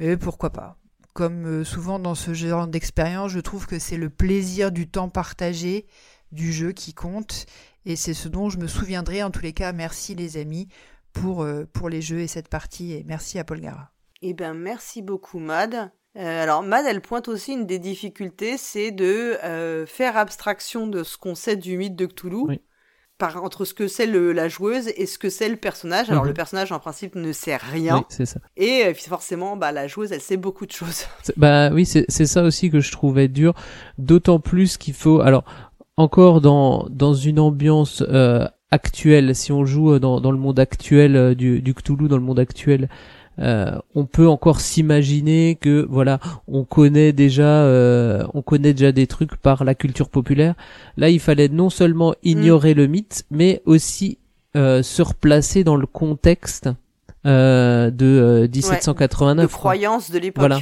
mais pourquoi pas. Comme euh, souvent dans ce genre d'expérience, je trouve que c'est le plaisir du temps partagé du jeu qui compte, et c'est ce dont je me souviendrai. En tous les cas, merci les amis pour, euh, pour les jeux et cette partie, et merci à Paul Gara. Eh bien, merci beaucoup, Mad. Euh, alors, Mad, elle pointe aussi une des difficultés, c'est de faire abstraction de ce qu'on sait du mythe de Cthulhu. Oui par, entre ce que c'est la joueuse et ce que c'est le personnage. Alors, Mhm. le personnage, en principe, ne sait rien. Oui, c'est ça. Et euh, forcément, bah, la joueuse, elle sait beaucoup de choses. *laughs* Bah oui, c'est c'est ça aussi que je trouvais dur, d'autant plus qu'il faut alors encore dans dans une ambiance euh, actuelle, si on joue euh, dans dans le monde actuel euh, du du Cthulhu dans le monde actuel, euh, on peut encore s'imaginer que voilà, on connaît déjà euh, on connaît déjà des trucs par la culture populaire. Là, il fallait non seulement ignorer le mythe, mais aussi euh, se replacer dans le contexte euh, de euh, 1789. de croyances de l'époque. Voilà.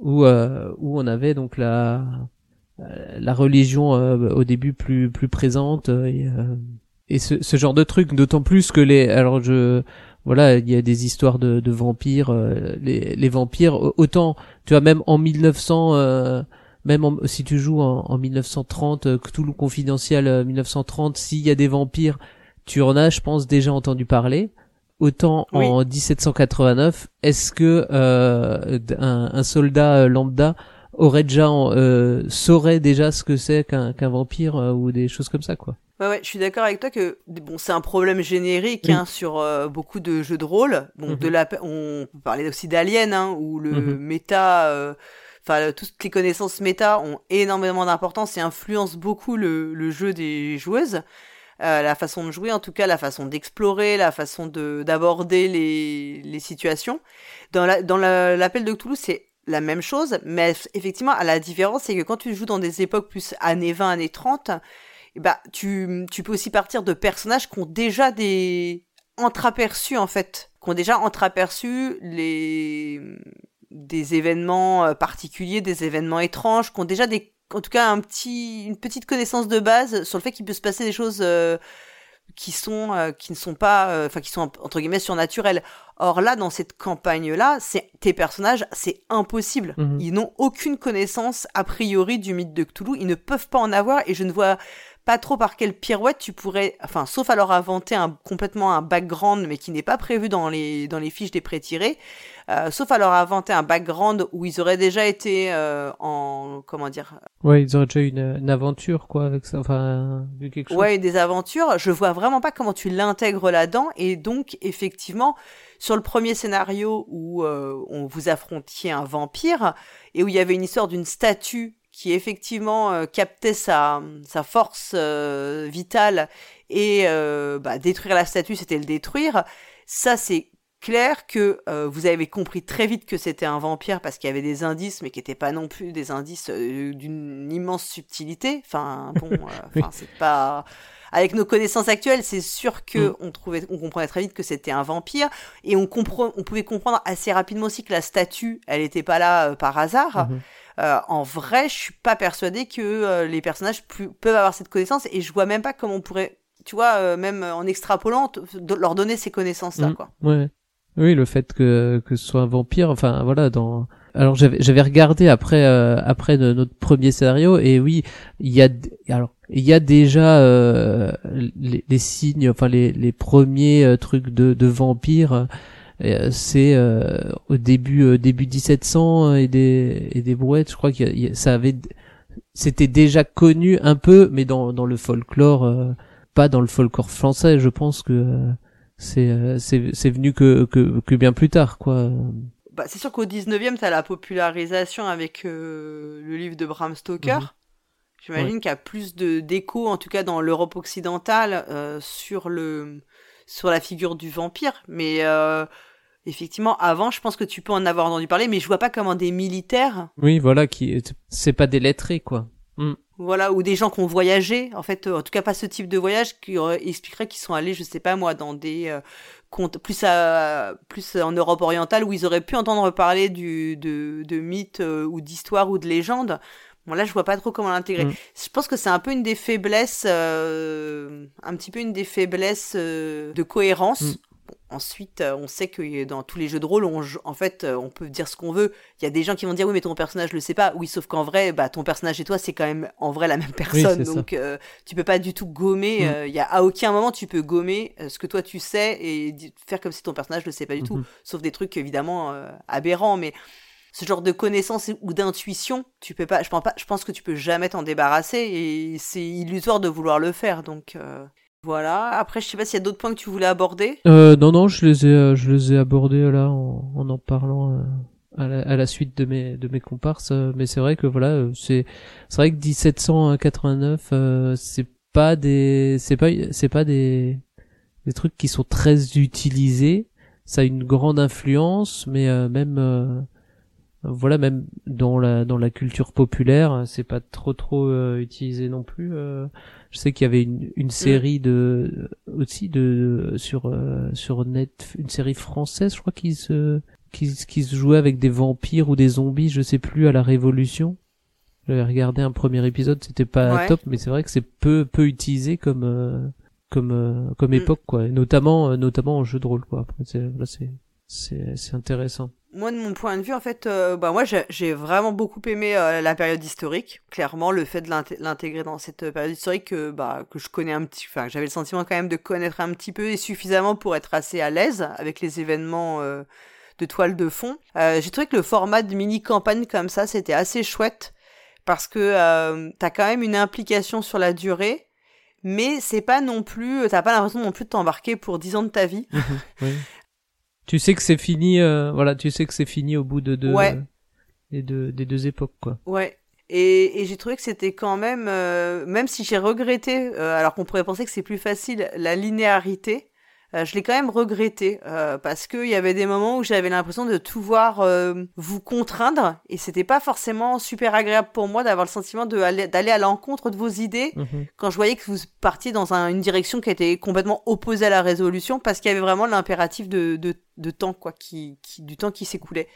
où euh, où on avait donc la la religion euh, au début plus plus présente euh, et, et ce, ce genre de truc d'autant plus que les alors je voilà il y a des histoires de, de vampires euh, les, les vampires au- autant tu vois même en 1900 euh, même en- si tu joues en, en 1930 euh, Cthulhu confidentiel euh, 1930 s'il y a des vampires tu en as je pense déjà entendu parler autant Oui. en 1789 est-ce que euh, un, un soldat euh, lambda aurait déjà euh, saurait déjà ce que c'est qu'un vampire euh, ou des choses comme ça quoi Ouais, ouais, je suis d'accord avec toi que bon, c'est un problème générique Oui. hein, sur euh, beaucoup de jeux de rôle. Bon, Mhm. de la, on peut parler aussi d'Alien, hein, où le Mhm. méta, euh, enfin toutes les connaissances méta ont énormément d'importance et influencent beaucoup le, le jeu des joueuses. Euh, la façon de jouer, en tout cas, la façon d'explorer, la façon de d'aborder les, les situations. Dans la, dans la- l'appel de Cthulhu, c'est la même chose, mais effectivement, à la différence, c'est que quand tu joues dans des époques plus années 20, années 30, eh bah, tu, tu peux aussi partir de personnages qui ont déjà des entreaperçus, en fait, qui ont déjà entreaperçu les, des événements euh, particuliers, des événements étranges, qui ont déjà des, en tout cas, un petit, une petite connaissance de base sur le fait qu'il peut se passer des choses euh, qui sont, euh, qui ne sont pas, euh, enfin, qui sont entre guillemets surnaturelles. Or là, dans cette campagne-là, c'est tes personnages, c'est impossible. Mhm. Ils n'ont aucune connaissance a priori du mythe de Cthulhu. Ils ne peuvent pas en avoir, et je ne vois pas trop par quelle pirouette tu pourrais, enfin, sauf à leur inventer un, complètement un background, mais qui n'est pas prévu dans les, dans les fiches des pré-tirés, euh, sauf à leur inventer un background où ils auraient déjà été euh, en, comment dire, ouais ils auraient déjà eu une, une aventure quoi avec ça enfin vu quelque chose ouais, des aventures. Je vois vraiment pas comment tu l'intègres là-dedans, et donc, effectivement, sur le premier scénario où euh, on vous affrontiez un vampire, et où il y avait une histoire d'une statue qui effectivement euh, captait sa, sa force euh, vitale et euh, bah, détruire la statue, c'était le détruire. Ça, c'est clair que vous avez compris très vite que c'était un vampire parce qu'il y avait des indices, mais qui n'étaient pas non plus des indices d'une immense subtilité. Enfin, bon, *laughs* enfin, c'est pas avec nos connaissances actuelles, c'est sûr que mm. on trouvait, on comprenait très vite que c'était un vampire et on comprend, on pouvait comprendre assez rapidement aussi que la statue, elle n'était pas là par hasard. Mm-hmm. Euh, en vrai, je suis pas persuadée que euh, les personnages peuvent avoir cette connaissance et je vois même pas comment on pourrait, tu vois, euh, même en extrapolant, leur donner ces connaissances-là, mm. quoi. Ouais. Oui, le fait que que ce soit un vampire, enfin voilà, dans alors j'avais j'avais regardé après après notre premier scénario et oui il y a alors il y a déjà les, les, signes enfin les les premiers trucs de de vampires euh, c'est euh, au début euh, début 1700 et des et des brouettes. Je crois que ça avait c'était déjà connu un peu mais dans dans le folklore pas dans le folklore français. Je pense que c'est c'est c'est venu que, que que bien plus tard quoi. Bah, c'est sûr qu'au 19e t'as la popularisation avec le livre de Bram Stoker. Mhm. J'imagine qu'il y a plus de d'écho, en tout cas dans l'Europe occidentale, sur le sur la figure du vampire. Mais euh, effectivement, avant, je pense que tu peux en avoir entendu parler, mais je vois pas comment des militaires. Oui, voilà, qui c'est pas des lettrés, quoi. Hmm. Voilà, ou des gens qui ont voyagé, en fait, en tout cas pas ce type de voyage qui expliquerait qu'ils sont allés, je sais pas moi, dans des euh, plus à plus en Europe orientale où ils auraient pu entendre parler du de, de mythes euh, ou d'histoires ou de légendes. Bon là, je vois pas trop comment l'intégrer. Hmm. Je pense que c'est un peu une des faiblesses, euh, un petit peu une des faiblesses de cohérence. Hmm ensuite, euh, on sait que dans tous les jeux de rôle, on, en fait, euh, on peut dire ce qu'on veut. Il y a des gens qui vont dire oui, mais ton personnage le sait pas. Oui, sauf qu'en vrai, bah, ton personnage et toi, c'est quand même en vrai la même personne. donc, euh, tu peux pas du tout gommer. Mm. Il y a à aucun moment tu peux gommer ce que toi tu sais et faire comme si ton personnage le sait pas du tout. Mm-hmm. Sauf des trucs évidemment aberrants, mais ce genre de connaissance ou d'intuition, tu peux pas. Je pense pas. Je pense que tu peux jamais t'en débarrasser et c'est illusoire de vouloir le faire. Donc voilà. Après, je sais pas s'il y a d'autres points que tu voulais aborder. Euh, non, non, je les ai, euh, je les ai abordés là en, en, parlant euh, à, la, à, la, suite de mes, de mes comparses. Euh, mais c'est vrai que voilà, c'est, c'est vrai que 1789, c'est pas des, c'est pas, c'est pas des, des trucs qui sont très utilisés. Ça a une grande influence, mais même voilà même dans la dans la culture populaire c'est pas trop trop utilisé non plus je sais qu'il y avait une, une série de aussi de sur euh, sur net une série française, je crois qui se qui, qui se jouait avec des vampires ou des zombies, je sais plus à la Révolution. J'avais regardé un premier épisode, c'était pas top, mais c'est vrai que c'est peu peu utilisé comme euh, comme euh, comme mm. époque quoi, notamment notamment en jeu de rôle quoi. Après c'est c'est c'est intéressant moi, de mon point de vue, en fait, euh, bah moi, j'ai vraiment beaucoup aimé euh, la période historique. Clairement, le fait de l'intégrer dans cette période historique que, bah, que je connais un petit, enfin, j'avais le sentiment quand même de connaître un petit peu et suffisamment pour être assez à l'aise avec les événements euh, de toile de fond. j'ai trouvé que le format de mini campagne comme ça, c'était assez chouette parce que t'as quand même une implication sur la durée mais c'est pas non plus t'as pas l'impression non plus de t'embarquer pour 10 ans de ta vie *laughs* oui. Tu sais que c'est fini, euh, voilà, tu sais que c'est fini au bout de deux, ouais. des, deux des deux époques, quoi. Ouais. Et, et j'ai trouvé que c'était quand même, euh, même si j'ai regretté, euh, alors qu'on pourrait penser que c'est plus facile, la linéarité, euh, je l'ai quand même regretté euh, parce qu'il y avait des moments où j'avais l'impression de tout voir euh, vous contraindre et c'était pas forcément super agréable pour moi d'avoir le sentiment d'aller à l'encontre de vos idées mhm. quand je voyais que vous partiez dans une direction qui était complètement opposée à la résolution parce qu'il y avait vraiment l'impératif de, de, de, temps quoi qui, qui du temps qui s'écoulait.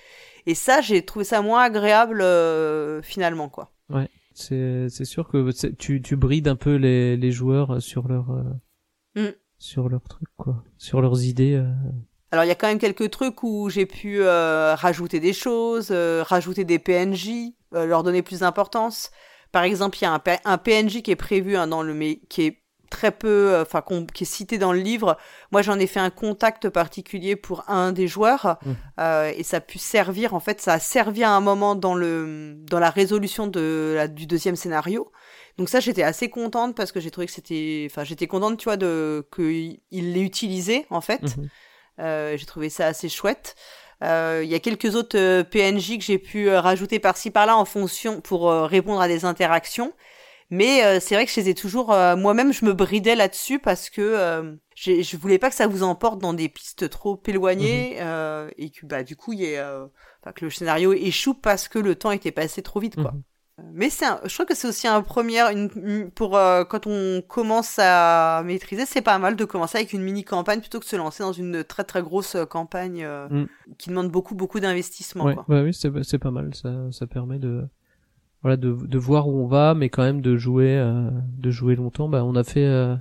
Et ça j'ai trouvé ça moins agréable finalement quoi. Ouais c'est c'est sûr que tu tu brides un peu les les joueurs sur leur mm sur leurs trucs, quoi, sur leurs idées. Euh. Alors il y a quand même quelques trucs où j'ai pu euh, rajouter des choses, euh, rajouter des PNJ, leur donner plus d'importance. Par exemple, il y a un, un, PNJ qui est prévu hein, dans le mais qui est très peu, enfin qui est cité dans le livre. Moi, j'en ai fait un contact particulier pour un des joueurs mmh. et ça a pu servir. En fait, ça a servi à un moment dans le dans la résolution de la, du deuxième scénario. Donc ça, j'étais assez contente parce que j'ai trouvé que c'était, enfin, j'étais contente, tu vois, de qu'il l'ait utilisé en fait. Mhm. Euh, j'ai trouvé ça assez chouette. Euh, Il y a quelques autres euh, PNJ que j'ai pu rajouter par-ci par-là en fonction pour répondre à des interactions. Mais c'est vrai que je les ai toujours moi-même je me bridais là-dessus parce que je voulais pas que ça vous emporte dans des pistes trop éloignées euh, et que bah du coup il y ait, enfin, que le scénario échoue parce que le temps était passé trop vite quoi. Mhm. Mais c'est, un- je trouve que c'est aussi un premier, une, une- pour euh, quand on commence à maîtriser, c'est pas mal de commencer avec une mini campagne plutôt que de se lancer dans une très très grosse euh, campagne euh, Mm. qui demande beaucoup beaucoup d'investissement. Ouais, ouais, oui, c'est pas mal. Ça, ça permet de voilà de, de voir où on va, mais quand même de jouer euh, de jouer longtemps. Bah, on a fait euh,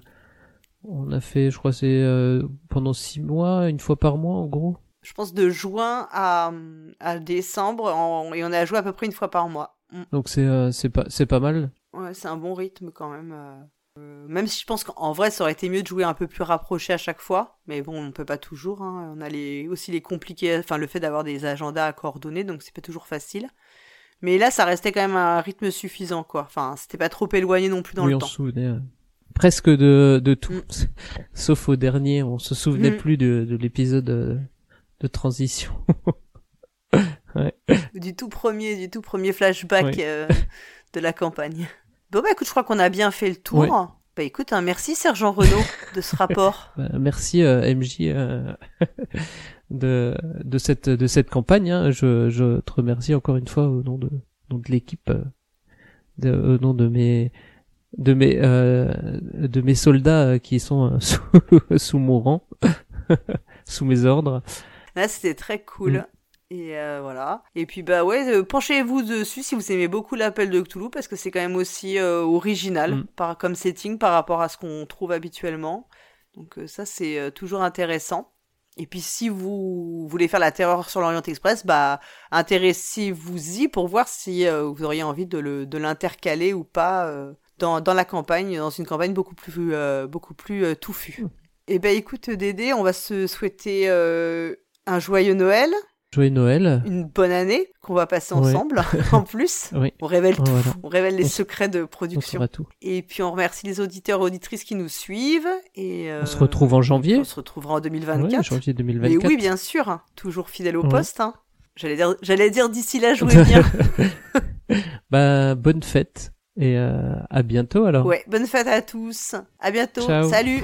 on a fait, je crois, c'est euh, pendant six mois, une fois par mois, en gros. Je pense de juin à, à décembre en- et on a joué à peu près une fois par mois. Mm. Donc c'est euh, c'est pas c'est pas mal. Ouais, c'est un bon rythme quand même. euh. Euh, même si je pense qu'en vrai, ça aurait été mieux de jouer un peu plus rapproché à chaque fois. Mais bon, on peut pas toujours. Hein. On a les, aussi les compliqués, enfin le fait d'avoir des agendas à coordonner, donc c'est pas toujours facile. Mais là, ça restait quand même un rythme suffisant, quoi. Enfin, c'était pas trop éloigné non plus dans oui, le on temps. se souvenait euh, presque de de tout, Mm. *laughs* sauf au dernier. On se souvenait Mm. plus de de l'épisode de, de transition. *laughs* *laughs* Du tout premier, du tout premier flashback euh, *laughs* de la campagne. Bon bah écoute, je crois qu'on a bien fait le tour. Ouais. Bah écoute, hein, merci Sergent Renaud de ce rapport. *laughs* Bah, merci euh, MJ euh, de de cette de cette campagne. hein. Je je te remercie encore une fois au nom de nom de l'équipe, euh, au nom de mes de mes euh, de mes soldats euh, qui sont sous sous mon rang, sous mes ordres. Là, c'était très cool. Mm. Et euh, voilà. Et puis bah ouais, euh, penchez-vous dessus si vous aimez beaucoup l'appel de Cthulhu parce que c'est quand même aussi euh, original Mm. par comme setting par rapport à ce qu'on trouve habituellement. Donc euh, ça c'est euh, toujours intéressant. Et puis si vous voulez faire la terreur sur l'Orient Express, bah intéressez-vous-y pour voir si euh, vous auriez envie de le de l'intercaler ou pas euh, dans dans la campagne, dans une campagne beaucoup plus euh, beaucoup plus euh, touffue. Eh ben écoute Dédé, on va se souhaiter euh, un joyeux Noël, Joyeux Noël. une bonne année qu'on va passer Ouais. ensemble *laughs* en plus. Oui. On révèle tout, Voilà. on révèle les On secrets de On production. tout. Et puis on remercie les auditeurs et auditrices qui nous suivent. Et euh, On se retrouve en janvier. On se retrouvera en Ouais, 2024. janvier Mais 2024. oui, bien sûr, hein, toujours fidèle au Ouais. poste. Hein. J'allais dire, j'allais dire d'ici là, jouez bien. *laughs* Bah bonne fête et euh, à bientôt alors. ouais, bonne fête à tous. À bientôt. Ciao. Salut.